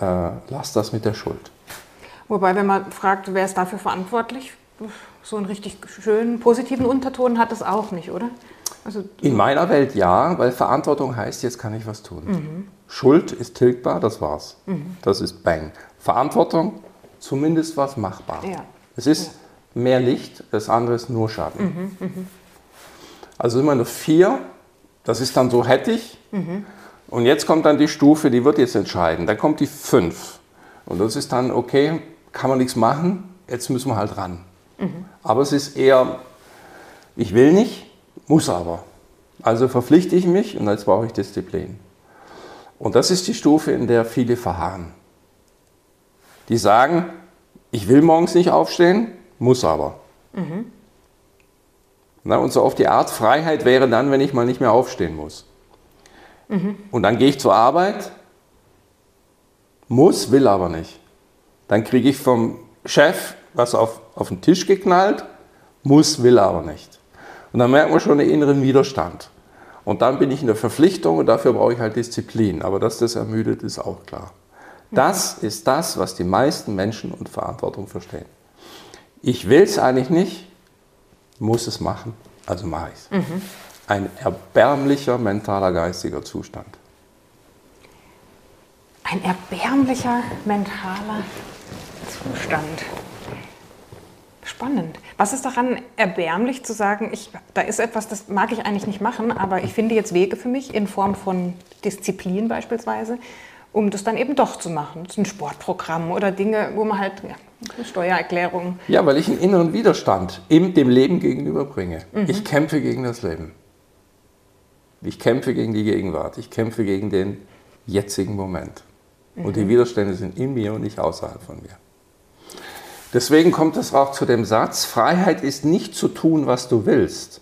S2: äh, lass das mit der Schuld.
S1: Wobei, wenn man fragt, wer ist dafür verantwortlich, so einen richtig schönen positiven Unterton hat es auch nicht, oder?
S2: Also, In meiner Welt ja, weil Verantwortung heißt, jetzt kann ich was tun. Mhm. Schuld ist tilgbar, das war's. Mhm. Das ist Bang. Verantwortung, zumindest was machbar. Ja. Es ist ja. mehr Licht, das andere ist nur Schaden. Mhm, mhm. Also immer eine 4, das ist dann so hätte ich. Mhm. Und jetzt kommt dann die Stufe, die wird jetzt entscheiden. Dann kommt die 5. Und das ist dann, okay, kann man nichts machen, jetzt müssen wir halt ran. Mhm. Aber es ist eher, ich will nicht, muss aber. Also verpflichte ich mich und jetzt brauche ich Disziplin. Und das ist die Stufe, in der viele verharren. Die sagen, ich will morgens nicht aufstehen, muss aber. Mhm. Na, und so auf die Art, Freiheit wäre dann, wenn ich mal nicht mehr aufstehen muss. Mhm. Und dann gehe ich zur Arbeit, muss, will aber nicht. Dann kriege ich vom Chef was auf, auf den Tisch geknallt, muss, will aber nicht. Und dann merkt man schon den inneren Widerstand. Und dann bin ich in der Verpflichtung und dafür brauche ich halt Disziplin. Aber dass das ermüdet, ist auch klar. Das ist das, was die meisten Menschen unter Verantwortung verstehen. Ich will es eigentlich nicht, muss es machen, also mache ich es. Mhm. Ein erbärmlicher mentaler geistiger Zustand.
S1: Ein erbärmlicher mentaler Zustand. Spannend. Was ist daran erbärmlich zu sagen, ich, da ist etwas, das mag ich eigentlich nicht machen, aber ich finde jetzt Wege für mich in Form von Disziplin beispielsweise, um das dann eben doch zu machen. Das ist ein Sportprogramm oder Dinge, wo man halt ja, Steuererklärung.
S2: Ja, weil ich einen inneren Widerstand im, dem Leben gegenüberbringe. Mhm. Ich kämpfe gegen das Leben. Ich kämpfe gegen die Gegenwart. Ich kämpfe gegen den jetzigen Moment. Mhm. Und die mhm. Widerstände sind in mir und nicht außerhalb von mir. Deswegen kommt es auch zu dem Satz, Freiheit ist nicht zu tun, was du willst,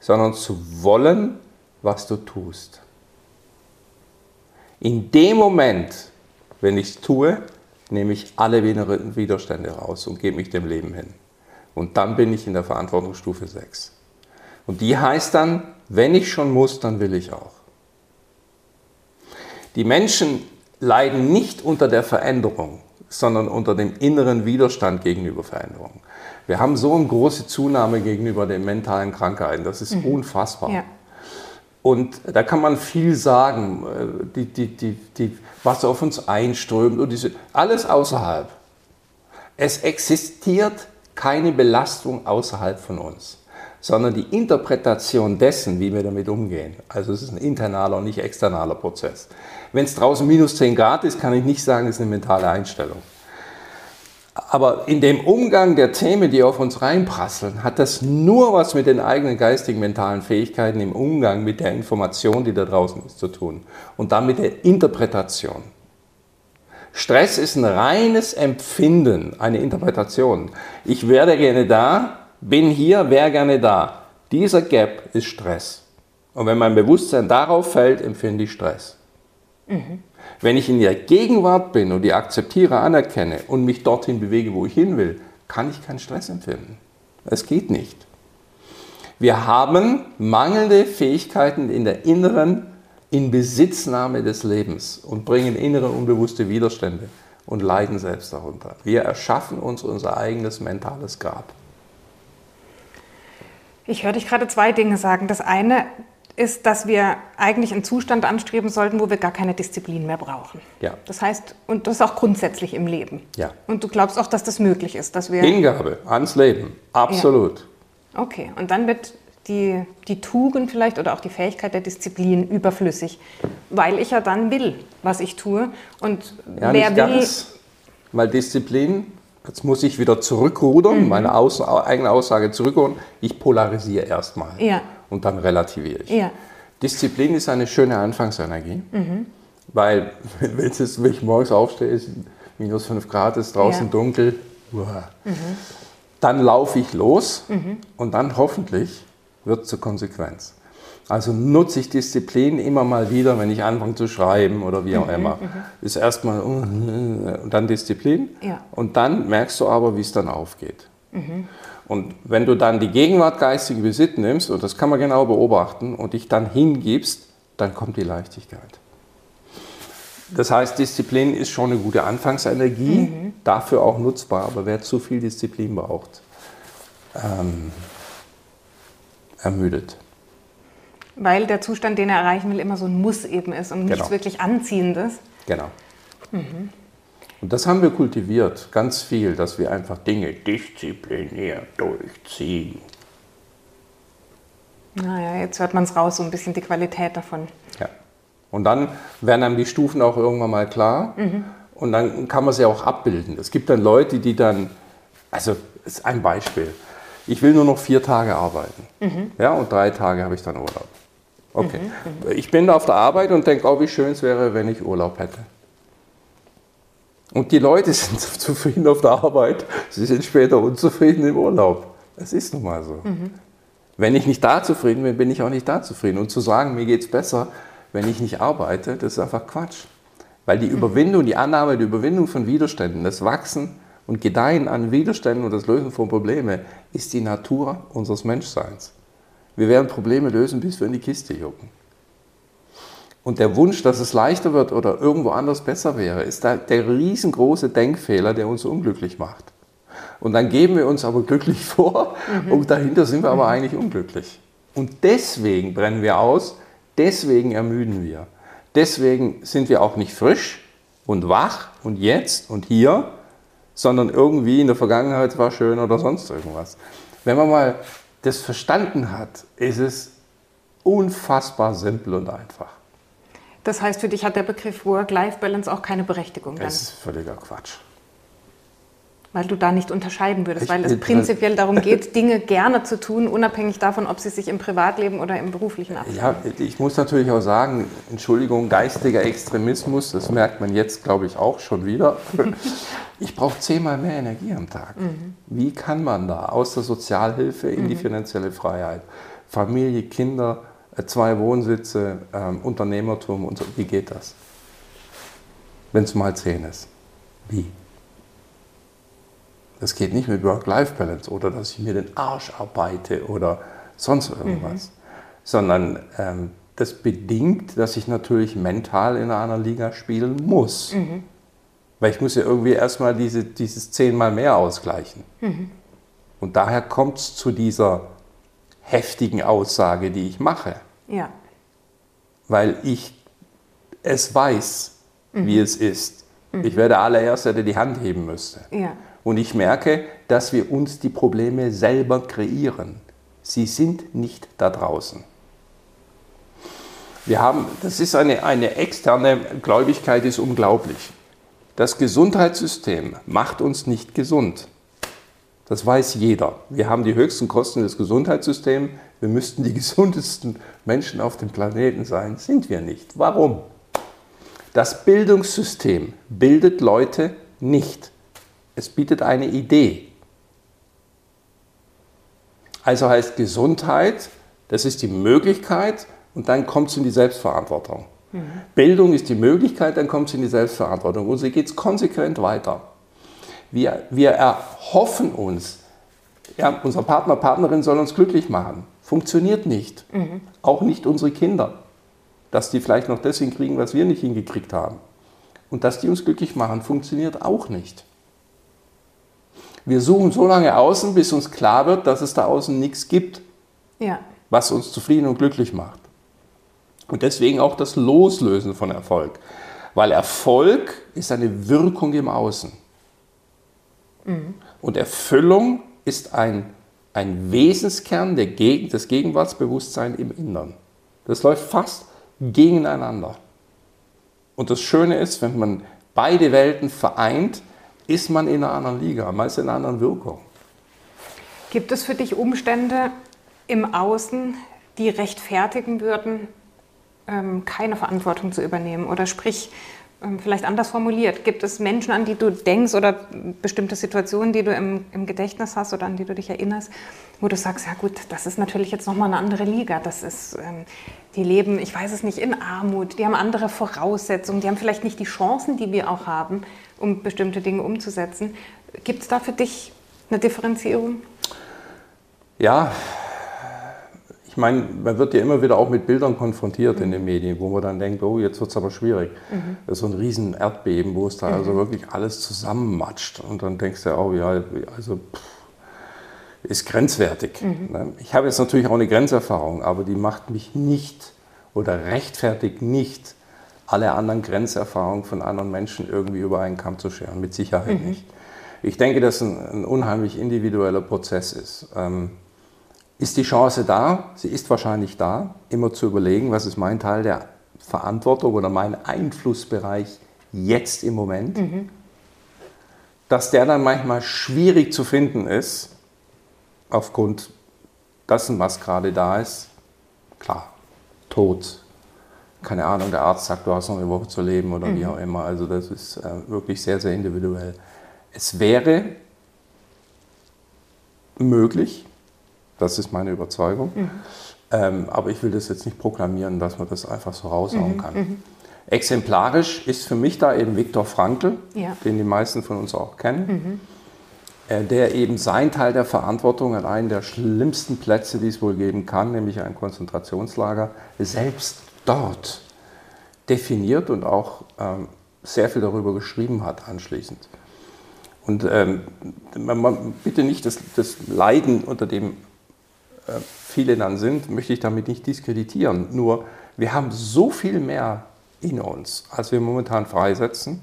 S2: sondern zu wollen, was du tust. In dem Moment, wenn ich es tue, nehme ich alle Widerstände raus und gebe mich dem Leben hin. Und dann bin ich in der Verantwortungsstufe 6. Und die heißt dann, wenn ich schon muss, dann will ich auch. Die Menschen leiden nicht unter der Veränderung, sondern unter dem inneren Widerstand gegenüber Veränderungen. Wir haben so eine große Zunahme gegenüber den mentalen Krankheiten, das ist mhm. unfassbar. Ja. Und da kann man viel sagen, äh, die, die, die, die, was auf uns einströmt und diese, alles außerhalb. Es existiert keine Belastung außerhalb von uns, sondern die Interpretation dessen, wie wir damit umgehen. Also es ist ein internaler und nicht externaler Prozess. Wenn es draußen minus 10 Grad ist, kann ich nicht sagen, es ist eine mentale Einstellung. Aber in dem Umgang der Themen, die auf uns reinprasseln, hat das nur was mit den eigenen geistigen, mentalen Fähigkeiten im Umgang mit der Information, die da draußen ist, zu tun. Und dann mit der Interpretation. Stress ist ein reines Empfinden, eine Interpretation. Ich werde gerne da, bin hier, wäre gerne da. Dieser Gap ist Stress. Und wenn mein Bewusstsein darauf fällt, empfinde ich Stress. Mhm. Wenn ich in der Gegenwart bin und die akzeptiere, anerkenne und mich dorthin bewege, wo ich hin will, kann ich keinen Stress empfinden. Es geht nicht. Wir haben mangelnde Fähigkeiten in der inneren Inbesitznahme des Lebens und bringen innere unbewusste Widerstände und leiden selbst darunter. Wir erschaffen uns unser eigenes mentales Grab.
S1: Ich höre dich gerade zwei Dinge sagen. Das eine, ist, dass wir eigentlich einen Zustand anstreben sollten, wo wir gar keine Disziplin mehr brauchen. Ja. Das heißt, und das ist auch grundsätzlich im Leben. Ja. Und du glaubst auch, dass das möglich ist, dass wir.
S2: Hingabe ans Leben, absolut.
S1: Ja. Okay, und dann wird die, die Tugend vielleicht oder auch die Fähigkeit der Disziplin überflüssig, weil ich ja dann will, was ich tue. Und
S2: ja, wer will. Ganz, weil Disziplin, jetzt muss ich wieder zurückrudern, mhm. meine Aus, eigene Aussage zurückrudern, ich polarisiere erstmal. Ja und dann relativiere ich. Ja. Disziplin ist eine schöne Anfangsenergie, mhm. weil wenn ich morgens aufstehe, ist minus 5 Grad, ist draußen ja. dunkel, mhm. dann laufe ich los mhm. und dann hoffentlich wird es zur Konsequenz. Also nutze ich Disziplin immer mal wieder, wenn ich anfange zu schreiben oder wie auch mhm, immer. Mhm. Ist erstmal und dann Disziplin ja. und dann merkst du aber, wie es dann aufgeht. Mhm. Und wenn du dann die Gegenwart geistige Besitz nimmst, und das kann man genau beobachten, und dich dann hingibst, dann kommt die Leichtigkeit. Das heißt, Disziplin ist schon eine gute Anfangsenergie, mhm. dafür auch nutzbar, aber wer zu viel Disziplin braucht, ähm, ermüdet.
S1: Weil der Zustand, den er erreichen will, immer so ein Muss eben ist und nichts genau. wirklich Anziehendes.
S2: Genau. Mhm. Und das haben wir kultiviert, ganz viel, dass wir einfach Dinge diszipliniert durchziehen.
S1: Naja, jetzt hört man es raus, so ein bisschen die Qualität davon.
S2: Ja. Und dann werden einem die Stufen auch irgendwann mal klar. Mhm. Und dann kann man sie auch abbilden. Es gibt dann Leute, die dann, also ist ein Beispiel. Ich will nur noch vier Tage arbeiten. Mhm. Ja, und drei Tage habe ich dann Urlaub. Okay. Mhm. mhm. Ich bin da auf der Arbeit und denke, oh, wie schön es wäre, wenn ich Urlaub hätte. Und die Leute <laughs> sind zufrieden auf der Arbeit, sie sind später unzufrieden im Urlaub. Das ist nun mal so. Mhm. Wenn ich nicht da zufrieden bin, bin ich auch nicht da zufrieden. Und zu sagen, mir geht es besser, wenn ich nicht arbeite, das ist einfach Quatsch. Weil die mhm. Überwindung, die Annahme, die Überwindung von Widerständen, das Wachsen und Gedeihen an Widerständen und das Lösen von Problemen ist die Natur unseres Menschseins. Wir werden Probleme lösen, bis wir in die Kiste jucken. Und der Wunsch, dass es leichter wird oder irgendwo anders besser wäre, ist der riesengroße Denkfehler, der uns unglücklich macht. Und dann geben wir uns aber glücklich <laughs> vor mhm. und dahinter sind wir aber mhm. eigentlich unglücklich. Und deswegen brennen wir aus, deswegen ermüden wir. Deswegen sind wir auch nicht frisch und wach und jetzt und hier, sondern irgendwie in der Vergangenheit war schön oder sonst irgendwas. Wenn man mal das verstanden hat, ist es unfassbar simpel und einfach.
S1: Das heißt, für dich hat der Begriff Work-Life-Balance auch keine Berechtigung.
S2: Dann. Das ist völliger Quatsch.
S1: Weil du da nicht unterscheiden würdest, ich weil es prinzipiell darum geht, Dinge gerne zu tun, unabhängig davon, ob sie sich im Privatleben oder im beruflichen abspielen.
S2: Ja, ich muss natürlich auch sagen, Entschuldigung, geistiger Extremismus, das merkt man jetzt, glaube ich, auch schon wieder. <laughs> Ich brauche zehnmal mehr Energie am Tag. Mhm. Wie kann man da aus der Sozialhilfe in mhm. die finanzielle Freiheit, Familie, Kinder, äh, zwei Wohnsitze, ähm, Unternehmertum und so. Wie geht das? Wenn es mal zehn ist. Wie? Das geht nicht mit Work-Life-Balance oder dass ich mir den Arsch arbeite oder sonst irgendwas. Mhm. Sondern ähm, das bedingt, dass ich natürlich mental in einer Liga spielen muss. Mhm. Weil ich muss ja irgendwie erstmal diese, dieses zehnmal mehr ausgleichen. Mhm. Und daher kommt es zu dieser heftigen Aussage, die ich mache.
S1: Ja.
S2: Weil ich es weiß, mhm. wie es ist. Mhm. Ich wäre der allererste, der die Hand heben müsste.
S1: Ja.
S2: Und ich merke, dass wir uns die Probleme selber kreieren. Sie sind nicht da draußen. Wir haben, das ist eine, eine externe Gläubigkeit, ist unglaublich. Das Gesundheitssystem macht uns nicht gesund. Das weiß jeder. Wir haben die höchsten Kosten des Gesundheitssystems. Wir müssten die <laughs> gesundesten Menschen auf dem Planeten sein. Sind wir nicht. Warum? Das Bildungssystem bildet Leute nicht. Es bietet eine Idee. Also heißt Gesundheit, das ist die Möglichkeit und dann kommt es in die Selbstverantwortung. Mhm. Bildung ist die Möglichkeit, dann kommt es in die Selbstverantwortung. Und so geht es konsequent weiter. Wir, wir erhoffen uns, ja, unser Partner, Partnerin soll uns glücklich machen. Funktioniert nicht. Mhm. Auch nicht unsere Kinder. Dass die vielleicht noch das hinkriegen, was wir nicht hingekriegt haben. Und dass die uns glücklich machen, funktioniert auch nicht. Wir suchen so lange außen, bis uns klar wird, dass es da außen nichts gibt,
S1: ja.
S2: was uns zufrieden und glücklich macht. Und deswegen auch das Loslösen von Erfolg. Weil Erfolg ist eine Wirkung im Außen. Mhm. Und Erfüllung ist ein, ein Wesenskern der Geg des Gegenwartsbewusstseins im Innern. Das läuft fast gegeneinander. Und das Schöne ist, wenn man beide Welten vereint, ist man in einer anderen Liga, meist in einer anderen Wirkung.
S1: Gibt es für dich Umstände im Außen, die rechtfertigen würden, ähm, keine Verantwortung zu übernehmen? Oder sprich, vielleicht anders formuliert, gibt es Menschen, an die du denkst oder bestimmte Situationen, die du im, im, Gedächtnis hast oder an die du dich erinnerst, wo du sagst, ja gut, das ist natürlich jetzt nochmal eine andere Liga. Das ist, ähm, die leben, ich weiß es nicht, in Armut, die haben andere Voraussetzungen, die haben vielleicht nicht die Chancen, die wir auch haben, um bestimmte Dinge umzusetzen. Gibt es da für dich eine Differenzierung?
S2: Ja, meine, man wird ja immer wieder auch mit Bildern konfrontiert mhm. in den Medien, wo man dann denkt, oh, jetzt wird es aber schwierig. Mhm. Das ist so ein riesen Erdbeben, wo es da mhm. also wirklich alles zusammenmatscht. Und dann denkst du, oh ja, also pff, ist grenzwertig. Mhm. Ne? Ich habe jetzt natürlich auch eine Grenzerfahrung, aber die macht mich nicht oder rechtfertigt nicht, alle anderen Grenzerfahrungen von anderen Menschen irgendwie über einen Kamm zu scheren. Mit Sicherheit mhm. nicht. Ich denke, dass ein, ein unheimlich individueller Prozess ist. Ähm, ist die Chance da, sie ist wahrscheinlich da, immer zu überlegen, was ist mein Teil der Verantwortung oder mein Einflussbereich jetzt im Moment. Mhm. Dass der dann manchmal schwierig zu finden ist, aufgrund dessen, was gerade da ist. Klar, Tod, keine Ahnung, der Arzt sagt, du hast noch eine Woche zu leben oder mhm. wie auch immer. Also das ist äh, wirklich sehr, sehr individuell. Es wäre möglich, das ist meine Überzeugung. Mhm. Ähm, aber ich will das jetzt nicht proklamieren, dass man das einfach so raushauen mhm. kann. Mhm. Exemplarisch ist für mich da eben Viktor Frankl, ja. den die meisten von uns auch kennen, mhm. äh, der eben sein Teil der Verantwortung an einen der schlimmsten Plätze, die es wohl geben kann, nämlich ein Konzentrationslager, selbst dort definiert und auch ähm, sehr viel darüber geschrieben hat anschließend. Und ähm, man, man, bitte nicht das, das Leiden unter dem viele dann sind, möchte ich damit nicht diskreditieren. Nur wir haben so viel mehr in uns, als wir momentan freisetzen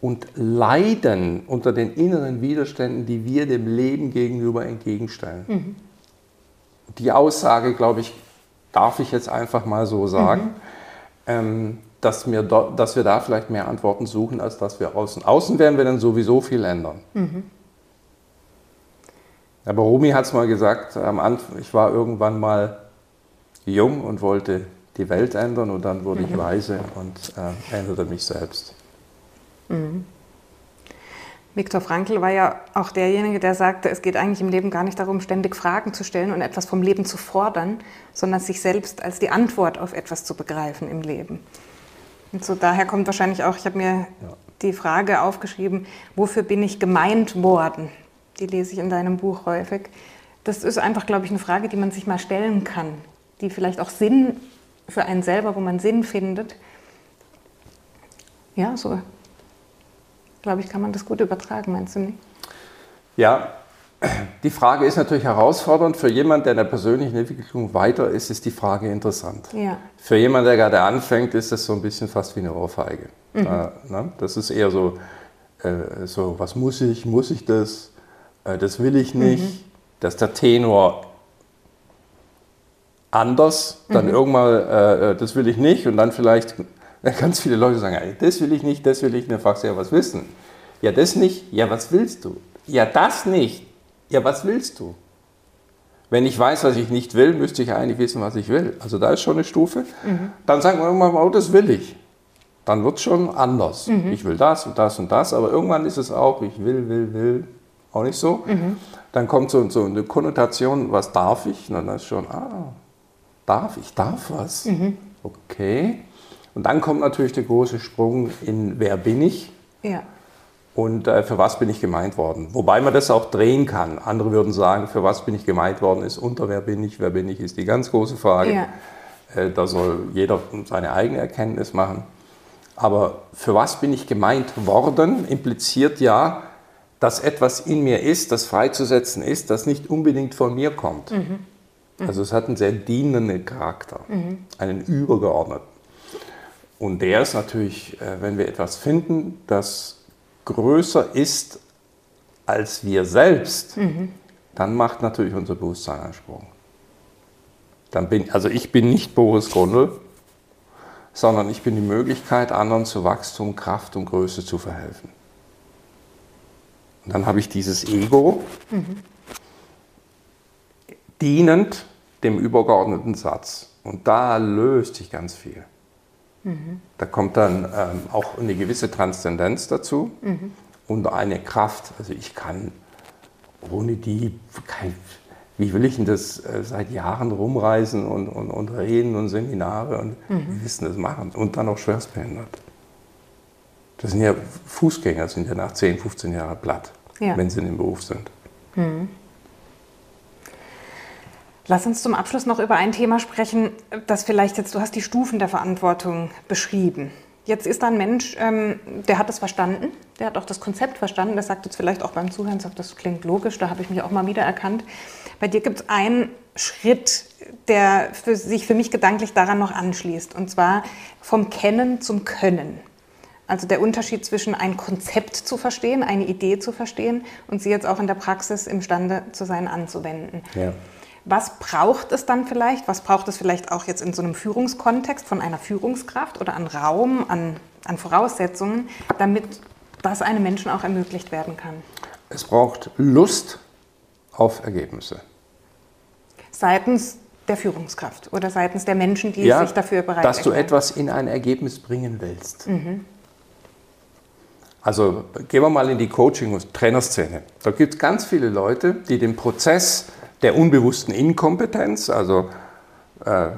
S2: und leiden unter den inneren Widerständen, die wir dem Leben gegenüber entgegenstellen. Mhm. Die Aussage, glaube ich, darf ich jetzt einfach mal so sagen, mhm. ähm, dass, wir do, dass wir da vielleicht mehr Antworten suchen, als dass wir außen. Außen werden wir dann sowieso viel ändern. Mhm. Aber Rumi hat es mal gesagt, am Anfang, ich war irgendwann mal jung und wollte die Welt ändern und dann wurde mhm. ich weise und äh, änderte mich selbst.
S1: Mhm. Viktor Frankl war ja auch derjenige, der sagte, es geht eigentlich im Leben gar nicht darum, ständig Fragen zu stellen und etwas vom Leben zu fordern, sondern sich selbst als die Antwort auf etwas zu begreifen im Leben. Und so daher kommt wahrscheinlich auch, ich habe mir ja. die Frage aufgeschrieben, wofür bin ich gemeint worden? Die lese ich in deinem Buch häufig. Das ist einfach, glaube ich, eine Frage, die man sich mal stellen kann, die vielleicht auch Sinn für einen selber, wo man Sinn findet. Ja, so glaube ich, kann man das gut übertragen, meinst du nicht?
S2: Ja, die Frage ist natürlich herausfordernd. Für jemanden, der in der persönlichen Entwicklung weiter ist, ist die Frage interessant. Ja. Für jemanden, der gerade anfängt, ist das so ein bisschen fast wie eine Ohrfeige. Mhm. Ne? Das ist eher so, äh, so, was muss ich, muss ich das, äh, das will ich nicht. Mhm. Dass der Tenor anders, dann mhm. irgendwann, äh, äh, das will ich nicht und dann vielleicht <laughs> ganz viele Leute sagen, das will ich nicht, das will ich nicht. Dann fragst du ja, was wissen? Ja, das nicht. Ja, was willst du? Ja, das nicht. Ja, was willst du? Wenn ich weiß, was ich nicht will, müsste ich eigentlich wissen, was ich will. Also da ist schon eine Stufe. Mhm. Dann sagen wir irgendwann mal, oh, das will ich. Dann wird es schon anders. Mhm. Ich will das und das und das, aber irgendwann ist es auch, ich will, will, will, auch nicht so. Mhm. Dann kommt so, so, eine Konnotation, was darf ich? Und dann ist schon, ah, darf ich, darf was? Mhm. Okay. Und dann kommt natürlich der große Sprung in, wer bin ich? Ja und äh, für was bin ich gemeint worden. Wobei man das auch drehen kann. Andere würden sagen, für was bin ich gemeint worden, ist unter wer bin ich, wer bin ich, ist die ganz große Frage. Ja. Äh, da soll jeder seine eigene Erkenntnis machen. Aber für was bin ich gemeint worden, impliziert ja, dass etwas in mir ist, das freizusetzen ist, das nicht unbedingt von mir kommt. Mhm. Mhm. Also es hat einen sehr dienenden Charakter, mhm. einen übergeordneten. Und der ist natürlich, äh, wenn wir etwas finden, das größer ist als wir selbst, mhm. dann macht natürlich unser Bewusstsein einen Sprung. Dann bin, also ich bin nicht Boris Grundl, sondern ich bin die Möglichkeit, anderen zu Wachstum, Kraft und Größe zu verhelfen. Und dann habe ich dieses Ego, mhm. dienend dem übergeordneten Satz. Und da löst sich ganz viel. Da kommt dann ähm, auch eine gewisse Transzendenz dazu mhm. und eine Kraft. Also ich kann ohne die, kein, wie will ich denn das äh, seit Jahren rumreisen und, und, und reden und Seminare und mhm. wissen das machen und dann auch schwerstbehindert. Das sind ja Fußgänger, sind ja nach 10, 15 Jahren platt, ja. wenn sie in dem Beruf sind. Mhm.
S1: Lass uns zum Abschluss noch über ein Thema sprechen, das vielleicht jetzt, du hast die Stufen der Verantwortung beschrieben. Jetzt ist da ein Mensch, ähm, der hat das verstanden, der hat auch das Konzept verstanden, der sagt jetzt vielleicht auch beim Zuhören, sagt, das klingt logisch, da habe ich mich auch mal wieder erkannt. Bei dir gibt es einen Schritt, der für sich für mich gedanklich daran noch anschließt, und zwar vom Kennen zum Können. Also der Unterschied zwischen ein Konzept zu verstehen, eine Idee zu verstehen und sie jetzt auch in der Praxis imstande zu sein, anzuwenden. Ja. Was braucht es dann vielleicht? Was braucht es vielleicht auch jetzt in so einem Führungskontext von einer Führungskraft oder an Raum, an, an Voraussetzungen, damit das einem Menschen auch ermöglicht werden kann?
S2: Es braucht Lust auf Ergebnisse.
S1: Seitens der Führungskraft oder seitens der Menschen, die ja, sich dafür bereit
S2: Dass erklären. du etwas in ein Ergebnis bringen willst. Mhm. Also gehen wir mal in die Coaching- und Trainerszene. Da gibt es ganz viele Leute, die den Prozess der unbewussten Inkompetenz, also äh,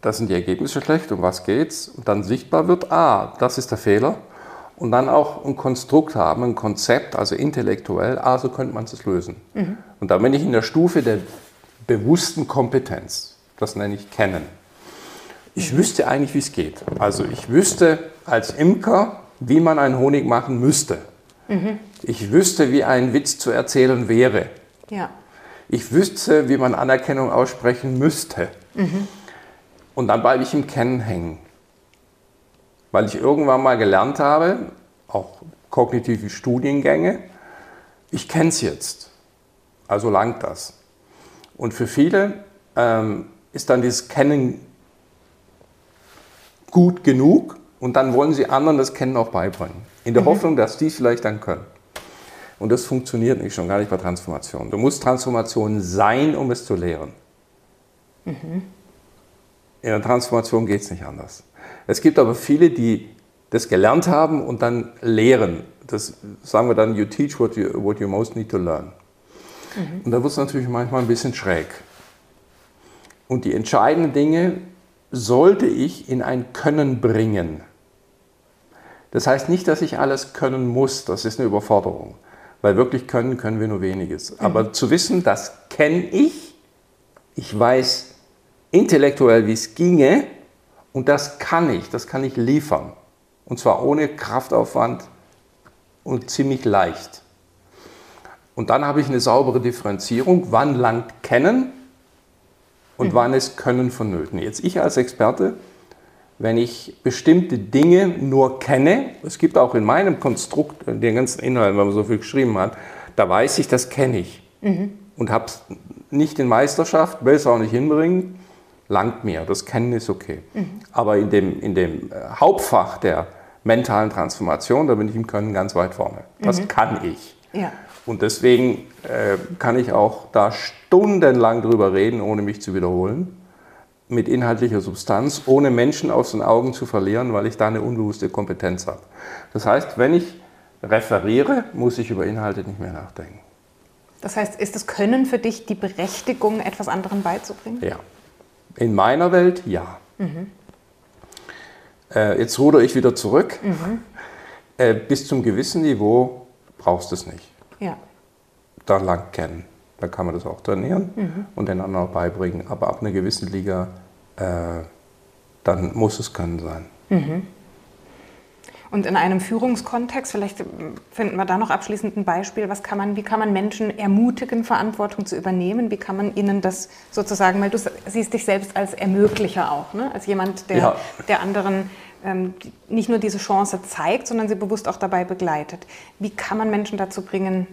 S2: das sind die Ergebnisse schlecht, um was geht's, und dann sichtbar wird, ah, das ist der Fehler, und dann auch ein Konstrukt haben, ein Konzept, also intellektuell, ah, so könnte man es lösen. Mhm. Und da bin ich in der Stufe der bewussten Kompetenz, das nenne ich Kennen. Ich wüsste eigentlich, wie es geht. Also ich wüsste als Imker, wie man einen Honig machen müsste. Mhm. Ich wüsste, wie ein Witz zu erzählen wäre. Ja ich wüsste, wie man Anerkennung aussprechen müsste. Mhm. Und dann bleibe ich im Kennen hängen. Weil ich irgendwann mal gelernt habe, auch kognitive Studiengänge, ich kenne es jetzt. Also langt das. Und für viele ähm, ist dann dieses Kennen gut genug und dann wollen sie anderen das Kennen auch beibringen. In der mhm. Hoffnung, dass die es vielleicht dann können. Und das funktioniert nicht, schon gar nicht bei Transformation. Du musst Transformation sein, um es zu lehren. Mhm. In der Transformation geht es nicht anders. Es gibt aber viele, die das gelernt haben und dann lehren. Das sagen wir dann, you teach what you, what you most need to learn. Mhm. Und da wird es natürlich manchmal ein bisschen schräg. Und die entscheidenden Dinge sollte ich in ein Können bringen. Das heißt nicht, dass ich alles können muss, das ist eine Überforderung. Weil wirklich können, können wir nur weniges. Mhm. Aber zu wissen, das kenne ich, ich weiß intellektuell, wie es ginge, und das kann ich, das kann ich liefern. Und zwar ohne Kraftaufwand und ziemlich leicht. Und dann habe ich eine saubere Differenzierung, wann langt kennen und mhm. wann ist können vonnöten. Jetzt ich als Experte, wenn ich bestimmte Dinge nur kenne, es gibt auch in meinem Konstrukt, den ganzen Inhalten, weil man so viel geschrieben hat, da weiß ich, das kenne ich. Mhm. Und habe es nicht in Meisterschaft, will es auch nicht hinbringen, langt mir. Das Kennen ist okay. Mhm. Aber in dem, in dem äh, Hauptfach der mentalen Transformation, da bin ich im Können ganz weit vorne. Das mhm. kann ich. Ja. Und deswegen äh, kann ich auch da stundenlang drüber reden, ohne mich zu wiederholen mit inhaltlicher Substanz, ohne Menschen aus den Augen zu verlieren, weil ich da eine unbewusste Kompetenz habe. Das heißt, wenn ich referiere, muss ich über Inhalte nicht mehr nachdenken.
S1: Das heißt, ist das Können für dich die Berechtigung, etwas anderen beizubringen?
S2: Ja. In meiner Welt ja. Mhm. Äh, jetzt rudere ich wieder zurück. Mhm. Äh, bis zum gewissen Niveau brauchst du es nicht. Ja. Da lang kennen. Da kann man das auch trainieren mhm. und den anderen auch beibringen. Aber ab einer gewissen Liga, äh, dann muss es können sein. Mhm.
S1: Und in einem Führungskontext, vielleicht finden wir da noch abschließend ein Beispiel, was kann man, wie kann man Menschen ermutigen, Verantwortung zu übernehmen? Wie kann man ihnen das sozusagen, weil du siehst dich selbst als Ermöglicher auch, ne? als jemand, der, ja. der anderen ähm, nicht nur diese Chance zeigt, sondern sie bewusst auch dabei begleitet. Wie kann man Menschen dazu bringen,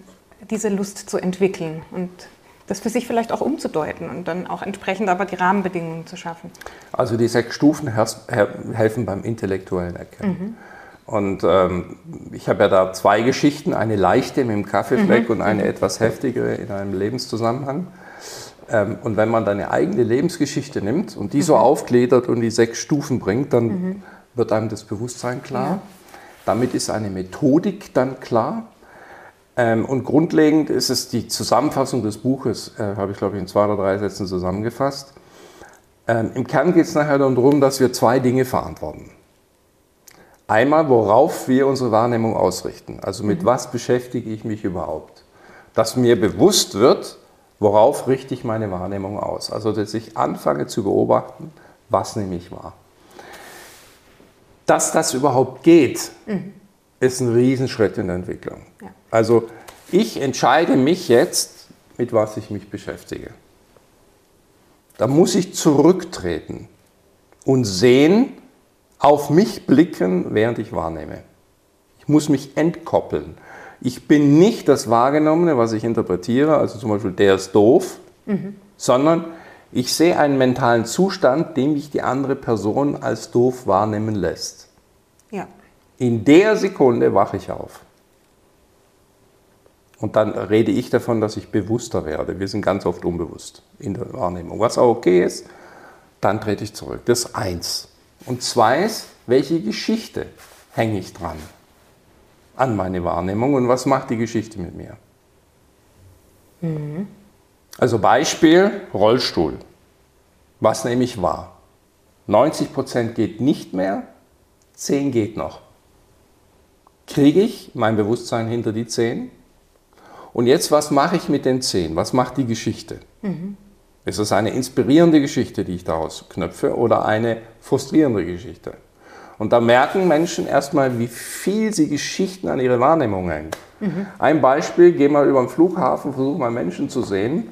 S1: diese Lust zu entwickeln und das für sich vielleicht auch umzudeuten und dann auch entsprechend aber die Rahmenbedingungen zu schaffen.
S2: Also die sechs Stufen helfen beim intellektuellen Erkennen. Mhm. Und ähm, ich habe ja da zwei Geschichten, eine leichte mit dem Kaffeefleck mhm. und eine mhm. etwas heftigere in einem Lebenszusammenhang. Ähm, und wenn man deine eigene Lebensgeschichte nimmt und die mhm. so aufgliedert und die sechs Stufen bringt, dann mhm. Wird einem das Bewusstsein klar. Ja. Damit ist eine Methodik dann klar. Ähm, und grundlegend ist es die Zusammenfassung des Buches, äh, habe ich glaube ich in zwei oder drei Sätzen zusammengefasst. Ähm, Im Kern geht es nachher darum, dass wir zwei Dinge verantworten. Einmal, worauf wir unsere Wahrnehmung ausrichten. Also mit mhm. was beschäftige ich mich überhaupt? Dass mir bewusst wird, worauf richte ich meine Wahrnehmung aus. Also dass ich anfange zu beobachten, was nehme ich wahr. Dass das überhaupt geht, mhm ist ein Riesenschritt in der Entwicklung. Ja. Also ich entscheide mich jetzt, mit was ich mich beschäftige. Da muss ich zurücktreten und sehen, auf mich blicken, während ich wahrnehme. Ich muss mich entkoppeln. Ich bin nicht das Wahrgenommene, was ich interpretiere, also zum Beispiel der ist doof, mhm. sondern ich sehe einen mentalen Zustand, den mich die andere Person als doof wahrnehmen lässt. Ja. In der Sekunde wache ich auf. Und dann rede ich davon, dass ich bewusster werde. Wir sind ganz oft unbewusst in der Wahrnehmung. Was auch okay ist, dann trete ich zurück. Das ist eins. Und zwei ist, welche Geschichte hänge ich dran an meine Wahrnehmung und was macht die Geschichte mit mir? Mhm. Also Beispiel Rollstuhl. Was nehme ich wahr? 90% geht nicht mehr, 10 geht noch kriege ich mein Bewusstsein hinter die zehn. Und jetzt, was mache ich mit den zehn? Was macht die Geschichte? Mhm. Ist es eine inspirierende Geschichte, die ich daraus knöpfe, oder eine frustrierende Geschichte? Und da merken Menschen erstmal, wie viel sie Geschichten an ihre Wahrnehmung hängen. Mhm. Ein Beispiel, geh mal über den Flughafen, versuch mal Menschen zu sehen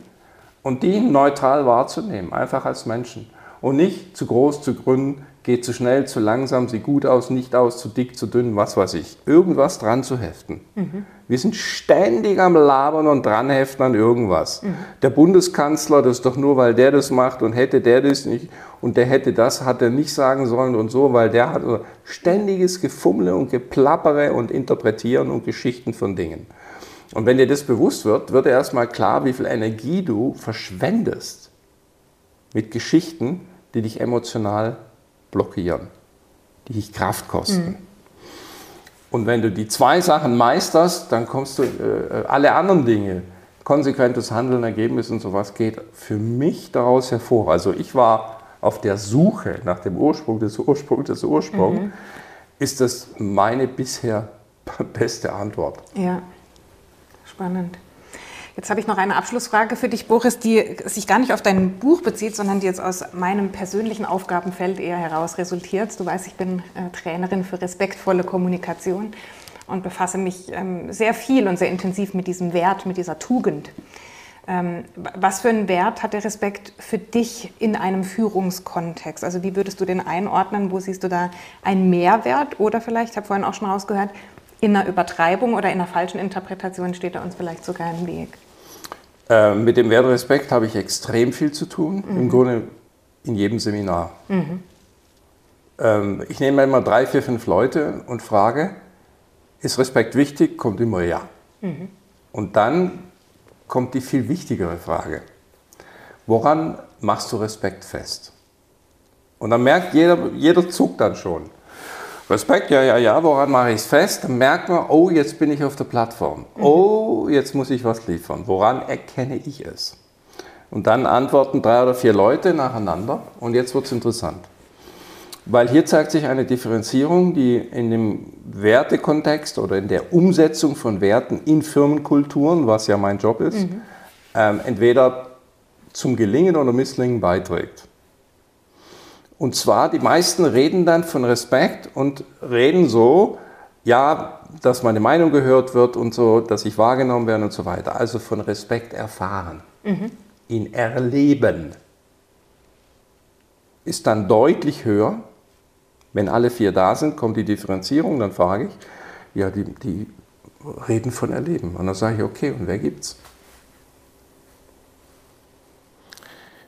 S2: und die neutral wahrzunehmen, einfach als Menschen. Und nicht zu groß, zu grün, geht zu schnell, zu langsam, sieht gut aus, nicht aus, zu dick, zu dünn, was weiß ich. Irgendwas dran zu heften. Mhm. Wir sind ständig am Labern und dranheften an irgendwas. Mhm. Der Bundeskanzler, das ist doch nur, weil der das macht und hätte der das nicht und der hätte das, hat er nicht sagen sollen und so, weil der hat also ständiges Gefummle und Geplappere und Interpretieren und Geschichten von Dingen. Und wenn dir das bewusst wird, wird dir erstmal klar, wie viel Energie du verschwendest mit Geschichten, die dich emotional blockieren, die dich Kraft kosten. Mhm. Und wenn du die zwei Sachen meisterst, dann kommst du äh, alle anderen Dinge, konsequentes Handeln, Ergebnis und sowas geht für mich daraus hervor. Also ich war auf der Suche nach dem Ursprung des Ursprungs des Ursprungs. Mhm. Ist das meine bisher <laughs> beste Antwort?
S1: Ja, spannend. Jetzt habe ich noch eine Abschlussfrage für dich, Boris, die sich gar nicht auf dein Buch bezieht, sondern die jetzt aus meinem persönlichen Aufgabenfeld eher heraus resultiert. Du weißt, ich bin äh, Trainerin für respektvolle Kommunikation. und befasse mich ähm, sehr viel und sehr intensiv mit diesem Wert, mit dieser Tugend. Ähm, was für einen Wert hat der Respekt für dich in einem Führungskontext? Also wie würdest du den einordnen? Wo siehst du da einen Mehrwert? Oder vielleicht, ich habe vorhin auch schon rausgehört, in einer Übertreibung oder in einer falschen Interpretation steht er uns vielleicht sogar im Weg.
S2: Äh, mit dem Wert Respekt habe ich extrem viel zu tun, mhm. im Grunde in jedem Seminar. Mhm. Ähm, ich nehme immer drei, vier, fünf Leute und frage, ist Respekt wichtig? Kommt immer ja. Mhm. Und dann kommt die viel wichtigere Frage. Woran machst du Respekt fest? Und dann merkt jeder, jeder zuckt dann schon. Respekt, ja, ja, ja, woran mache ich es fest? Dann merkt man, oh, jetzt bin ich auf der Plattform. Mhm. Oh, jetzt muss ich was liefern. Woran erkenne ich es? Und dann antworten drei oder vier Leute nacheinander und jetzt wird es interessant. Weil hier zeigt sich eine Differenzierung, die in dem Wertekontext oder in der Umsetzung von Werten in Firmenkulturen, was ja mein Job ist, mhm. ähm, entweder zum Gelingen oder Misslingen beiträgt. Und zwar, die meisten reden dann von Respekt und reden so, ja, dass meine Meinung gehört wird und so, dass ich wahrgenommen werde und so weiter. Also von Respekt erfahren, mhm. ihn erleben, ist dann deutlich höher wenn alle vier da sind, kommt die Differenzierung, dann frage ich, ja, die, die reden von Erleben. Und dann sage ich, okay, und wer gibt's?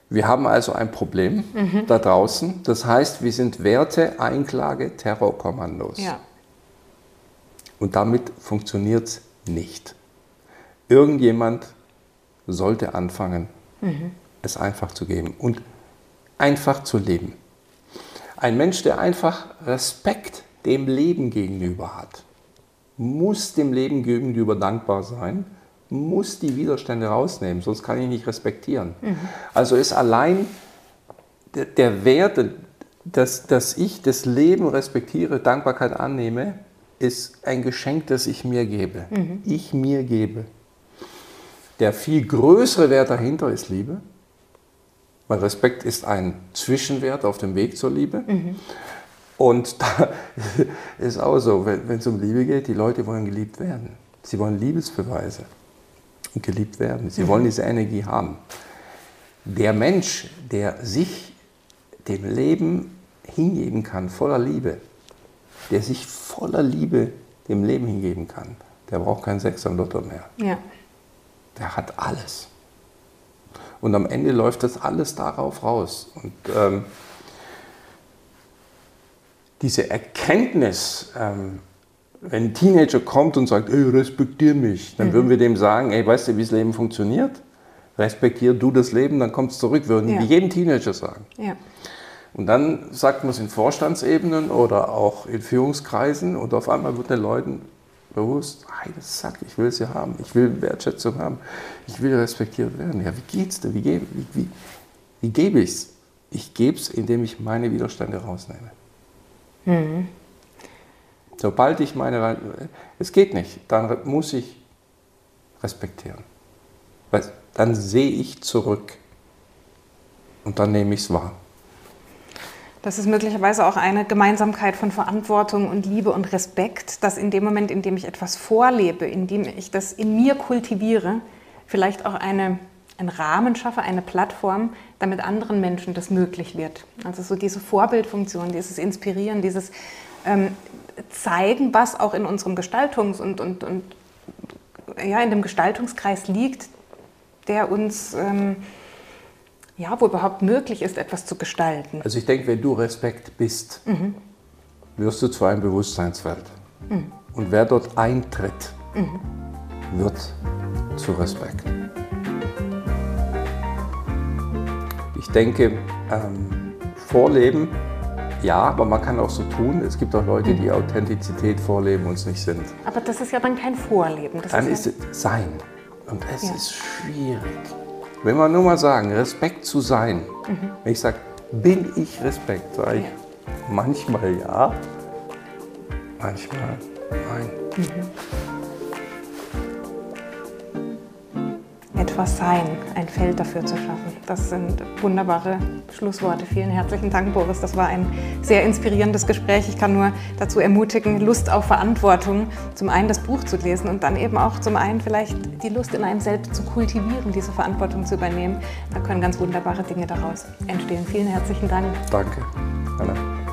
S2: Wir haben also ein Problem mhm. da draußen. Das heißt, wir sind Werte, Einklage, Terrorkommandos. Ja. Und damit funktioniert es nicht. Irgendjemand sollte anfangen, mhm. es einfach zu geben und einfach zu leben. Ein Mensch, der einfach Respekt dem Leben gegenüber hat, muss dem Leben gegenüber dankbar sein, muss die Widerstände rausnehmen, sonst kann ich nicht respektieren. Mhm. Also ist allein der, der Wert, dass, dass ich das Leben respektiere, Dankbarkeit annehme, ist ein Geschenk, das ich mir gebe. Mhm. Ich mir gebe. Der viel größere Wert dahinter ist Liebe. Weil Respekt ist ein Zwischenwert auf dem Weg zur Liebe. Mhm. Und da <laughs> ist auch so, wenn es um Liebe geht, die Leute wollen geliebt werden. Sie wollen Liebesbeweise und geliebt werden. Sie mhm. wollen diese Energie haben. Der Mensch, der sich dem Leben hingeben kann, voller Liebe, der sich voller Liebe dem Leben hingeben kann, der braucht keinen Sechser und Lotto mehr. Ja. Der hat alles. Und am Ende läuft das alles darauf raus. Und ähm, diese Erkenntnis, ähm, wenn ein Teenager kommt und sagt, ey, respektier mich, dann mhm. würden wir dem sagen, ey, weißt du, wie das Leben funktioniert? Respektier du das Leben, dann kommt es zurück, würden ja. wir jedem Teenager sagen. Ja. Und dann sagt man es in Vorstandsebenen oder auch in Führungskreisen und auf einmal wird den Leuten bewusst, hey, das sagt, ich will es ja haben, ich will Wertschätzung haben, ich will respektiert werden. Ja, wie geht's denn? Wie, gebe, wie, wie, wie gebe ich es? Ich gebe es, indem ich meine Widerstände rausnehme. Mhm. Sobald ich meine, es geht nicht, dann muss ich respektieren. Dann sehe ich zurück und dann nehme ich es wahr.
S1: Das ist möglicherweise auch eine Gemeinsamkeit von Verantwortung und Liebe und Respekt, dass in dem Moment, in dem ich etwas vorlebe, in dem ich das in mir kultiviere, vielleicht auch eine, einen Rahmen schaffe, eine Plattform, damit anderen Menschen das möglich wird. Also so diese Vorbildfunktion, dieses Inspirieren, dieses ähm, Zeigen, was auch in unserem Gestaltungs- und, und, und ja, in dem Gestaltungskreis liegt, der uns... Ähm, ja, wo überhaupt möglich ist, etwas zu gestalten.
S2: Also ich denke, wenn du Respekt bist, mhm. wirst du zu einem Bewusstseinsfeld. Mhm. Und wer dort eintritt, mhm. wird zu Respekt. Ich denke, ähm, Vorleben, ja, aber man kann auch so tun. Es gibt auch Leute, die Authentizität vorleben und es nicht sind.
S1: Aber das ist ja dann kein Vorleben.
S2: Das dann ist, ist es Sein. Und es ja. ist schwierig. Wenn wir nur mal sagen, Respekt zu sein, mhm. wenn ich sage, bin ich Respekt, sage ich ja. manchmal ja, manchmal nein.
S1: Mhm. Etwas sein, ein Feld dafür zu schaffen. Das sind wunderbare Schlussworte. Vielen herzlichen Dank, Boris. Das war ein sehr inspirierendes Gespräch. Ich kann nur dazu ermutigen, Lust auf Verantwortung, zum einen das Buch zu lesen und dann eben auch zum einen vielleicht die Lust in einem selbst zu kultivieren, diese Verantwortung zu übernehmen. Da können ganz wunderbare Dinge daraus entstehen. Vielen herzlichen Dank.
S2: Danke. Anna.